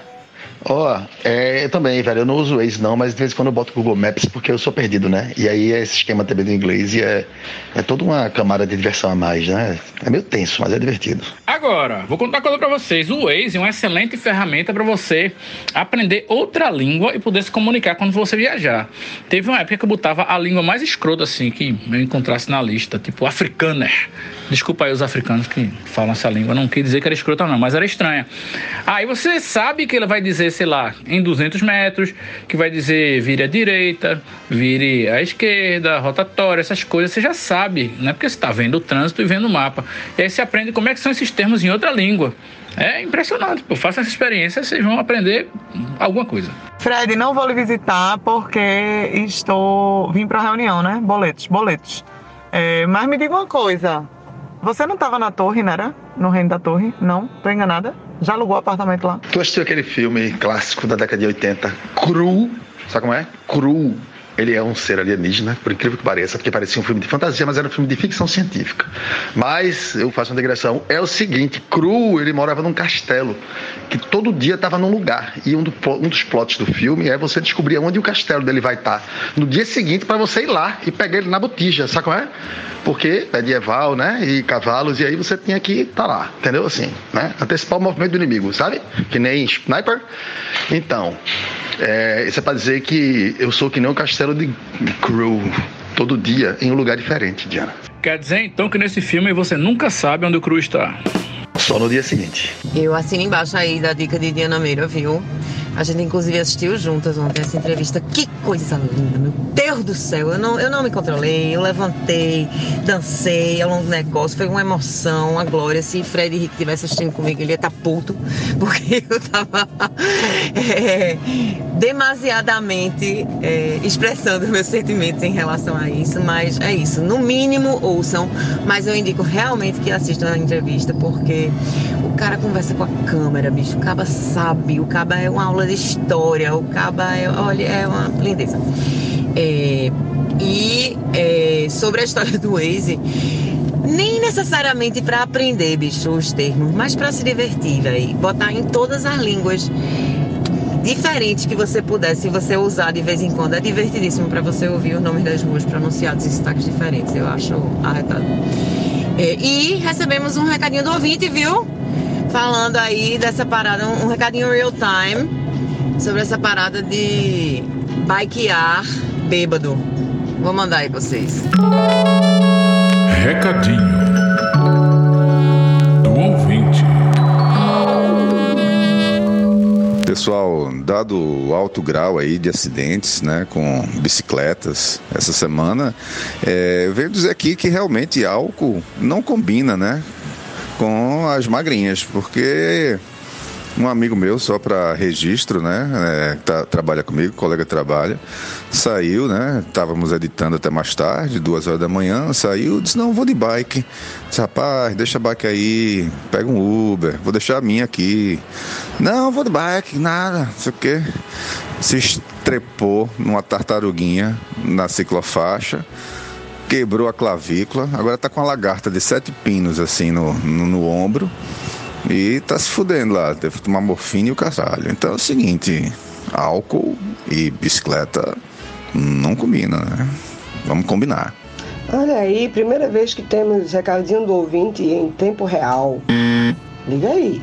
Ó, é, eu também, velho, eu não uso o Waze não, mas de vez em quando eu boto o Google Maps porque eu sou perdido, né? E aí é esse esquema também do inglês e é, é toda uma camada de diversão a mais, né? É meio tenso, mas é divertido. Agora, vou contar uma coisa pra vocês. O Waze é uma excelente ferramenta para você aprender outra língua e poder se comunicar quando você viajar. Teve uma época que eu botava a língua mais escrota, assim, que eu encontrasse na lista, tipo afrikaner. Desculpa aí os africanos que falam essa língua, não quis dizer que era escrota não, mas era estranha. Aí você sabe que ele vai dizer, sei lá, em 200 metros, que vai dizer vire à direita, vire à esquerda, rotatória, essas coisas, você já sabe, né? Porque você está vendo o trânsito e vendo o mapa. E aí você aprende como é que são esses termos em outra língua. É impressionante, pô. Faça essa experiência, vocês vão aprender alguma coisa. Fred, não vou lhe visitar porque estou. Vim pra reunião, né? Boletos, boletos. É, mas me diga uma coisa. Você não estava na torre, não era? No Reino da Torre? Não? Tô enganada? Já alugou apartamento lá? Tu assistiu aquele filme clássico da década de 80, Cru? Sabe como é? Cru. Ele é um ser alienígena, por incrível que pareça, porque parecia um filme de fantasia, mas era um filme de ficção científica. Mas eu faço uma digressão. É o seguinte: Cru, ele morava num castelo que todo dia estava num lugar. E um, do- um dos plots do filme é você descobrir onde o castelo dele vai estar no dia seguinte para você ir lá e pegar ele na botija, sabe como é? Porque medieval, né? E cavalos, e aí você tinha que estar lá, entendeu? Assim, né? Antecipar o movimento do inimigo, sabe? Que nem sniper. Então, é, isso é para dizer que eu sou que nem um castelo de Crew, todo dia em um lugar diferente, Diana. Quer dizer então que nesse filme você nunca sabe onde o Cru está. Só no dia seguinte. Eu assino embaixo aí da dica de Diana Meira, viu? A gente inclusive assistiu juntas ontem essa entrevista. Que coisa linda, meu Deus do céu. Eu não, eu não me controlei, eu levantei, dancei ao longo do negócio. Foi uma emoção, uma glória. Se Fred Henrique estivesse assistindo comigo, ele ia estar puto, porque eu tava é, demasiadamente é, expressando meus sentimentos em relação a isso. Mas é isso. No mínimo, ouçam. Mas eu indico realmente que assistam a entrevista, porque o cara conversa com a câmera, bicho. O caba sabe, o caba é uma aula história, o caba é, olha, é uma lindeza. É, e é, sobre a história do Waze, nem necessariamente para aprender, bicho, os termos, mas para se divertir, velho. Botar em todas as línguas. diferente que você pudesse você usar de vez em quando. É divertidíssimo para você ouvir os nomes das ruas pronunciados em sotaques diferentes. Eu acho arretado. É, e recebemos um recadinho do ouvinte, viu? Falando aí dessa parada, um, um recadinho real time sobre essa parada de bikear bêbado. Vou mandar aí pra vocês. Recadinho do ouvinte. Pessoal, dado o alto grau aí de acidentes, né, com bicicletas essa semana, é, eu venho dizer aqui que realmente álcool não combina, né, com as magrinhas, porque um amigo meu, só para registro, né? É, tá, trabalha comigo, colega trabalha, saiu, né? Estávamos editando até mais tarde, duas horas da manhã, saiu, disse, não, vou de bike. Disse, rapaz, deixa a bike aí, pega um Uber, vou deixar a minha aqui. Não, vou de bike, nada, não sei o quê. Se estrepou numa tartaruguinha na ciclofaixa quebrou a clavícula, agora tá com uma lagarta de sete pinos assim no, no, no ombro. E tá se fudendo lá, teve que tomar morfina e o caralho. Então é o seguinte, álcool e bicicleta não combina, né? Vamos combinar. Olha aí, primeira vez que temos recadinho do ouvinte em tempo real. Liga aí.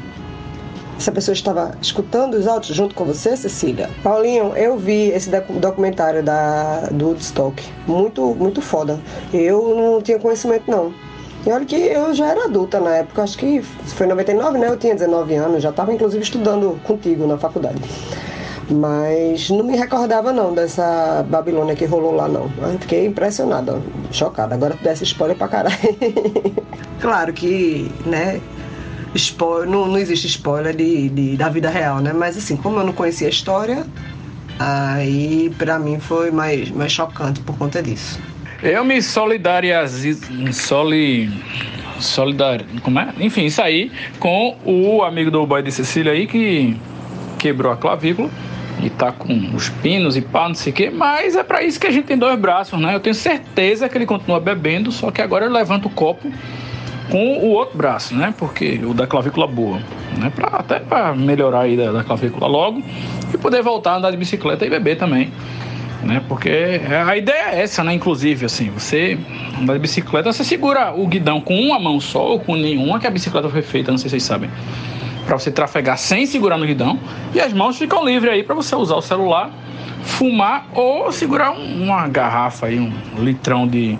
Essa pessoa estava escutando os áudios junto com você, Cecília? Paulinho, eu vi esse documentário da, do Woodstock. Muito, muito foda. Eu não tinha conhecimento, não. E olha que eu já era adulta na época, acho que foi em 99, né? Eu tinha 19 anos, já estava inclusive estudando contigo na faculdade. Mas não me recordava não dessa Babilônia que rolou lá não. Eu fiquei impressionada, chocada. Agora tu desse spoiler pra caralho. claro que, né, spoiler, não, não existe spoiler de, de, da vida real, né? Mas assim, como eu não conhecia a história, aí pra mim foi mais, mais chocante por conta disso. Eu me solidarizo, soli, solidar, como é? Enfim, isso aí com o amigo do boy de Cecília aí que quebrou a clavícula e tá com os pinos e pá, não sei o quê, mas é para isso que a gente tem dois braços, né? Eu tenho certeza que ele continua bebendo, só que agora ele levanta o copo com o outro braço, né? Porque o da clavícula boa, né? Pra, até para melhorar aí da, da clavícula logo e poder voltar a andar de bicicleta e beber também né? Porque a ideia é essa, né? Inclusive, assim, você anda de bicicleta, você segura o guidão com uma mão só ou com nenhuma, que a bicicleta foi feita, não sei se vocês sabem, para você trafegar sem segurar no guidão, e as mãos ficam livres aí para você usar o celular, fumar ou segurar uma garrafa aí, um litrão de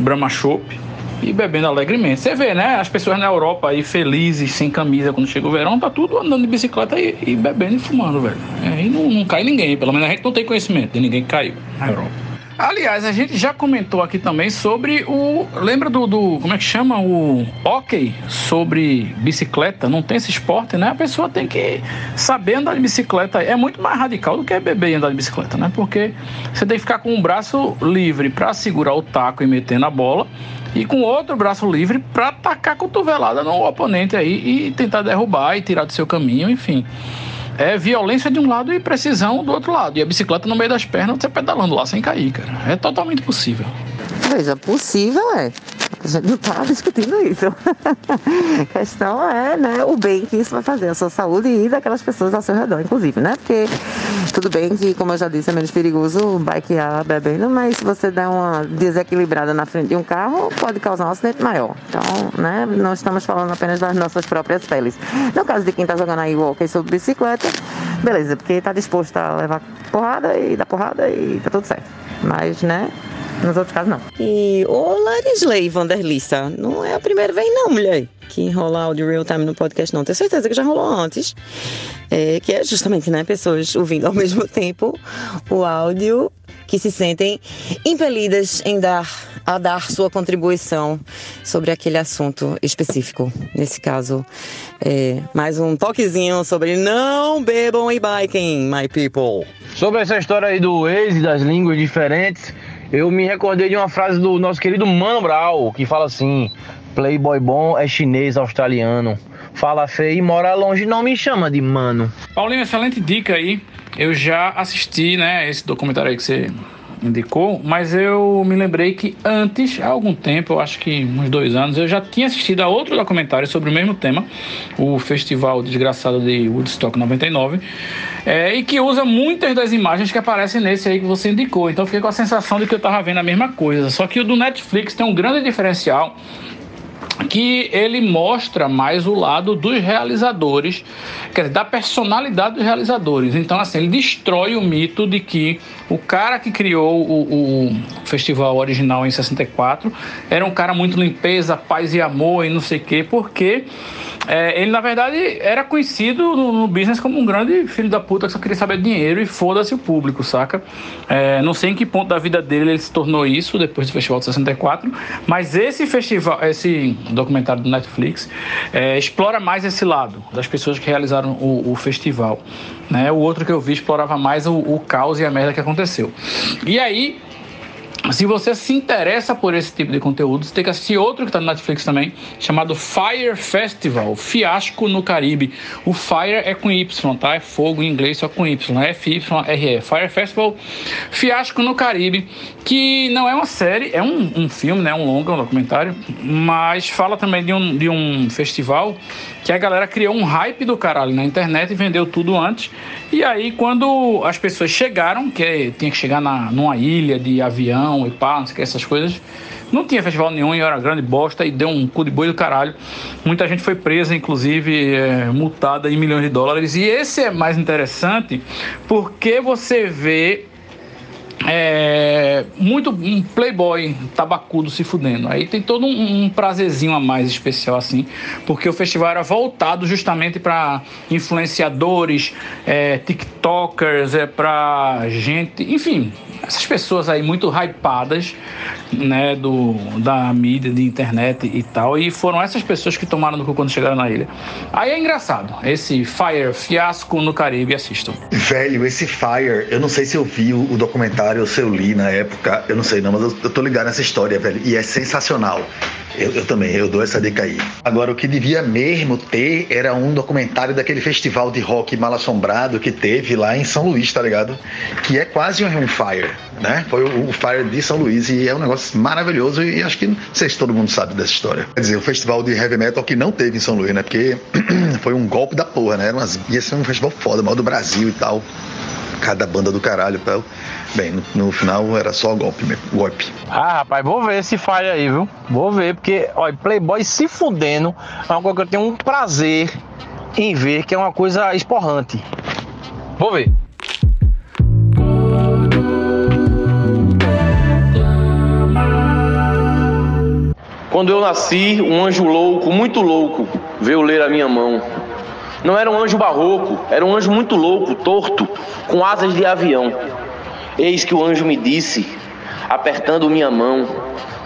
Brahma Chopp e bebendo alegremente. Você vê, né? As pessoas na Europa aí felizes, sem camisa, quando chega o verão, tá tudo andando de bicicleta e, e bebendo e fumando, velho. E não, não cai ninguém, pelo menos a gente não tem conhecimento de ninguém que caiu na Europa. Aliás, a gente já comentou aqui também sobre o. Lembra do, do. Como é que chama? O hockey sobre bicicleta. Não tem esse esporte, né? A pessoa tem que saber andar de bicicleta. É muito mais radical do que beber e andar de bicicleta, né? Porque você tem que ficar com um braço livre para segurar o taco e meter na bola e com outro braço livre para tacar cotovelada no oponente aí e tentar derrubar e tirar do seu caminho, enfim. É violência de um lado e precisão do outro lado. E a bicicleta no meio das pernas, você pedalando lá sem cair, cara. É totalmente possível. Veja, possível é. A gente não está discutindo isso. a questão é né, o bem que isso vai fazer à sua saúde e daquelas pessoas ao seu redor, inclusive, né? Porque tudo bem que, como eu já disse, é menos perigoso bikear bebendo, mas se você der uma desequilibrada na frente de um carro, pode causar um acidente maior. Então, né, não estamos falando apenas das nossas próprias peles. No caso de quem está jogando aí walkie sobre bicicleta, beleza, porque está disposto a levar porrada e dar porrada e tá tudo certo. Mas, né, nos outros casos, não. E o Larisley Vanderlista, não é a primeira vez, não, mulher, que enrola áudio real time no podcast, não. Tenho certeza que já rolou antes. É, que é justamente, né, pessoas ouvindo ao mesmo tempo o áudio que se sentem impelidas em dar a dar sua contribuição sobre aquele assunto específico. Nesse caso, é, mais um toquezinho sobre não bebam e biking, my people. Sobre essa história aí do ex e das línguas diferentes, eu me recordei de uma frase do nosso querido Mano Brown, que fala assim: Playboy bom é chinês australiano. Fala feio e mora longe, não me chama de mano. Paulinho, excelente dica aí. Eu já assisti, né, esse documentário aí que você indicou, mas eu me lembrei que antes, há algum tempo, eu acho que uns dois anos, eu já tinha assistido a outro documentário sobre o mesmo tema, o Festival Desgraçado de Woodstock 99, é, e que usa muitas das imagens que aparecem nesse aí que você indicou. Então fiquei com a sensação de que eu estava vendo a mesma coisa. Só que o do Netflix tem um grande diferencial que ele mostra mais o lado dos realizadores, quer dizer, da personalidade dos realizadores. Então, assim, ele destrói o mito de que o cara que criou o, o festival original em 64 era um cara muito limpeza, paz e amor e não sei o quê, porque é, ele, na verdade, era conhecido no, no, business como um grande filho da puta que só queria saber dinheiro e foda-se o público, saca? É, não sei em que ponto da vida dele ele se tornou isso depois do Festival de 64, mas esse festival, esse documentário do Netflix, é, explora mais esse lado das pessoas que realizaram o, o festival. Né? O outro que eu vi explorava mais o, o caos e a merda que aconteceu. E aí, se você se interessa por esse tipo de conteúdo, você tem que assistir outro que está no Netflix também, chamado Fire Festival, Fiasco no Caribe. O Fire é com Y, tá? É fogo em inglês só com Y, F-Y-R-E. Fire Festival, Fiasco no Caribe, que não é uma série, é um, um filme, né? Um longa, um documentário, mas fala também de um, de um festival que a galera criou um hype do caralho na internet e vendeu tudo antes. E aí, quando as pessoas chegaram, que tinha que chegar na, numa ilha de avião e pá, não sei o que, essas coisas, não tinha festival nenhum e era grande bosta e deu um cu de boi do caralho. Muita gente foi presa, inclusive é, multada em milhões de dólares. E esse é mais interessante porque você vê é, muito um playboy tabacudo se fudendo. Aí tem todo um, um, prazerzinho a mais especial assim, porque o festival era voltado justamente para influenciadores, é, tiktokers, é para gente, enfim, essas pessoas aí muito hypadas, né, do, da mídia, de internet e tal, e foram essas pessoas que tomaram no cu quando chegaram na ilha. Aí é engraçado, esse Fire, fiasco no Caribe, assistam. Velho, esse Fire, eu não sei se eu vi o, o documentário ou se eu li na época, eu não sei não, mas eu, eu tô ligado nessa história, velho, e é sensacional. Eu, eu, também, eu dou essa dica aí. Agora, o que devia mesmo ter era um documentário daquele festival de rock mal assombrado que teve lá em São Luís, tá ligado? Que é quase um Fire, né? Foi o, o Fire de São Luís e é um negócio maravilhoso e acho que não sei se todo mundo sabe dessa história. Quer dizer, o festival de heavy metal que não teve em São Luís, né? Porque foi um golpe da porra, né? Era umas, ia ser um festival foda, maior do Brasil e tal. Cada banda do caralho tal. Bem, no, no, final era só golpe mesmo, golpe. Ah, rapaz, vou ver se falha aí, viu? Vou ver, porque, olha, Playboy se fudendo é uma coisa que eu tenho um prazer em ver, que é uma coisa esporrante. Vou ver. Quando eu nasci, um anjo louco, muito louco, veio ler a minha mão. Não era um anjo barroco, era um anjo muito louco, torto, com asas de avião. Eis que o anjo me disse, apertando minha mão,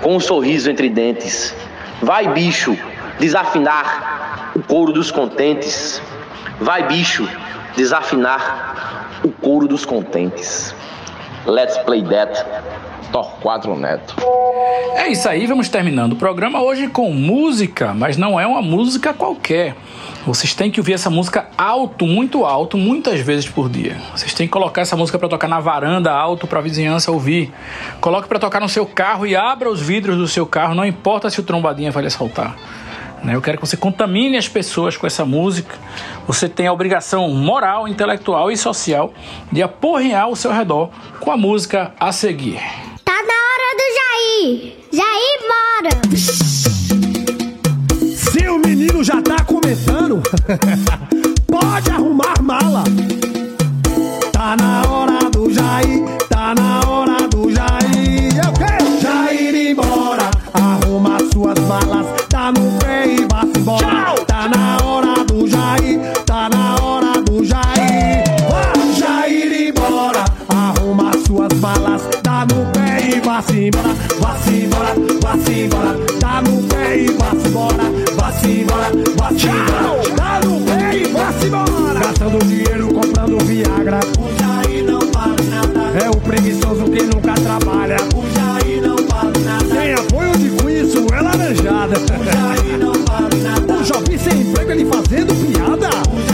com um sorriso entre dentes: Vai, bicho, desafinar o couro dos contentes. Vai, bicho, desafinar o couro dos contentes. Let's play that. Torquato Neto. É isso aí, vamos terminando o programa hoje com música, mas não é uma música qualquer. Vocês têm que ouvir essa música alto, muito alto, muitas vezes por dia. Vocês têm que colocar essa música para tocar na varanda alto para a vizinhança ouvir. Coloque para tocar no seu carro e abra os vidros do seu carro, não importa se o trombadinha vai lhe assaltar. Né? Eu quero que você contamine as pessoas com essa música. Você tem a obrigação moral, intelectual e social de aporrear o seu redor com a música a seguir. Tá na hora do Jair! Jair, bora! Seu menino já tá começando, pode arrumar mala. Tá na hora do Jair, vá-se embora, vá-se embora, vá-se embora. Tá no pé e vá-se embora, vá-se embora, vá-se embora. Tá no pé e vá-se embora. Gastando dinheiro comprando Viagra. O Jair não vale nada. É o preguiçoso que nunca trabalha. O Jair não vale nada. Tem apoio de isso, é laranjada. O Jair não vale nada. O jovem sem emprego, ele fazendo piada. O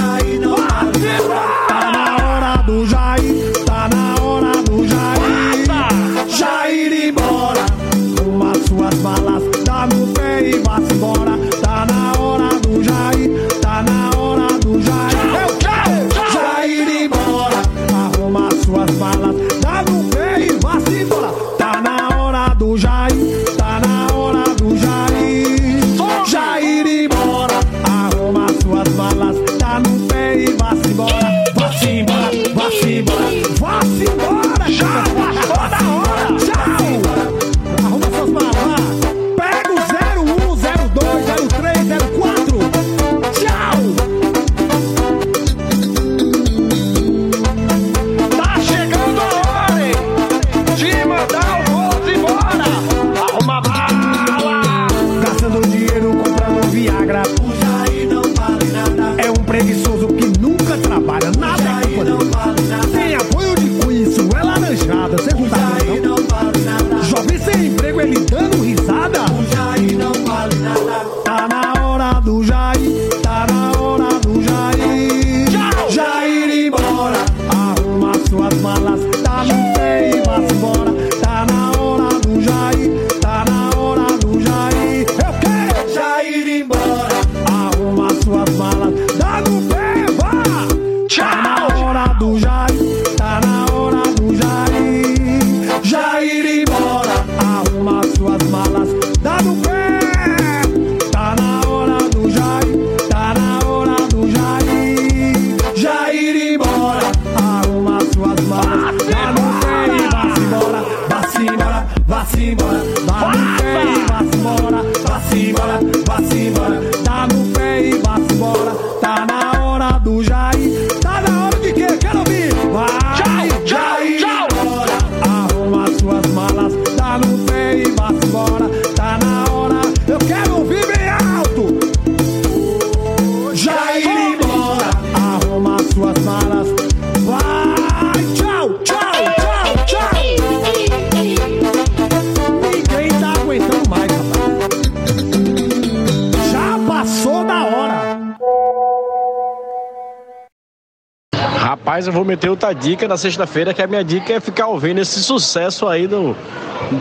e vá embora. prometeu outra dica na sexta-feira, que a minha dica é ficar ouvindo esse sucesso aí do,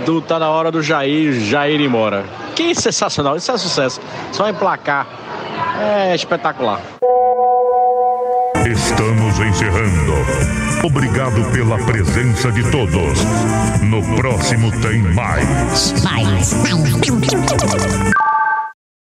do Tá na hora do Jair, Jair e Mora. Que sensacional, isso é sucesso. Só emplacar. É espetacular. Estamos encerrando. Obrigado pela presença de todos. No próximo tem mais. Mais. mais.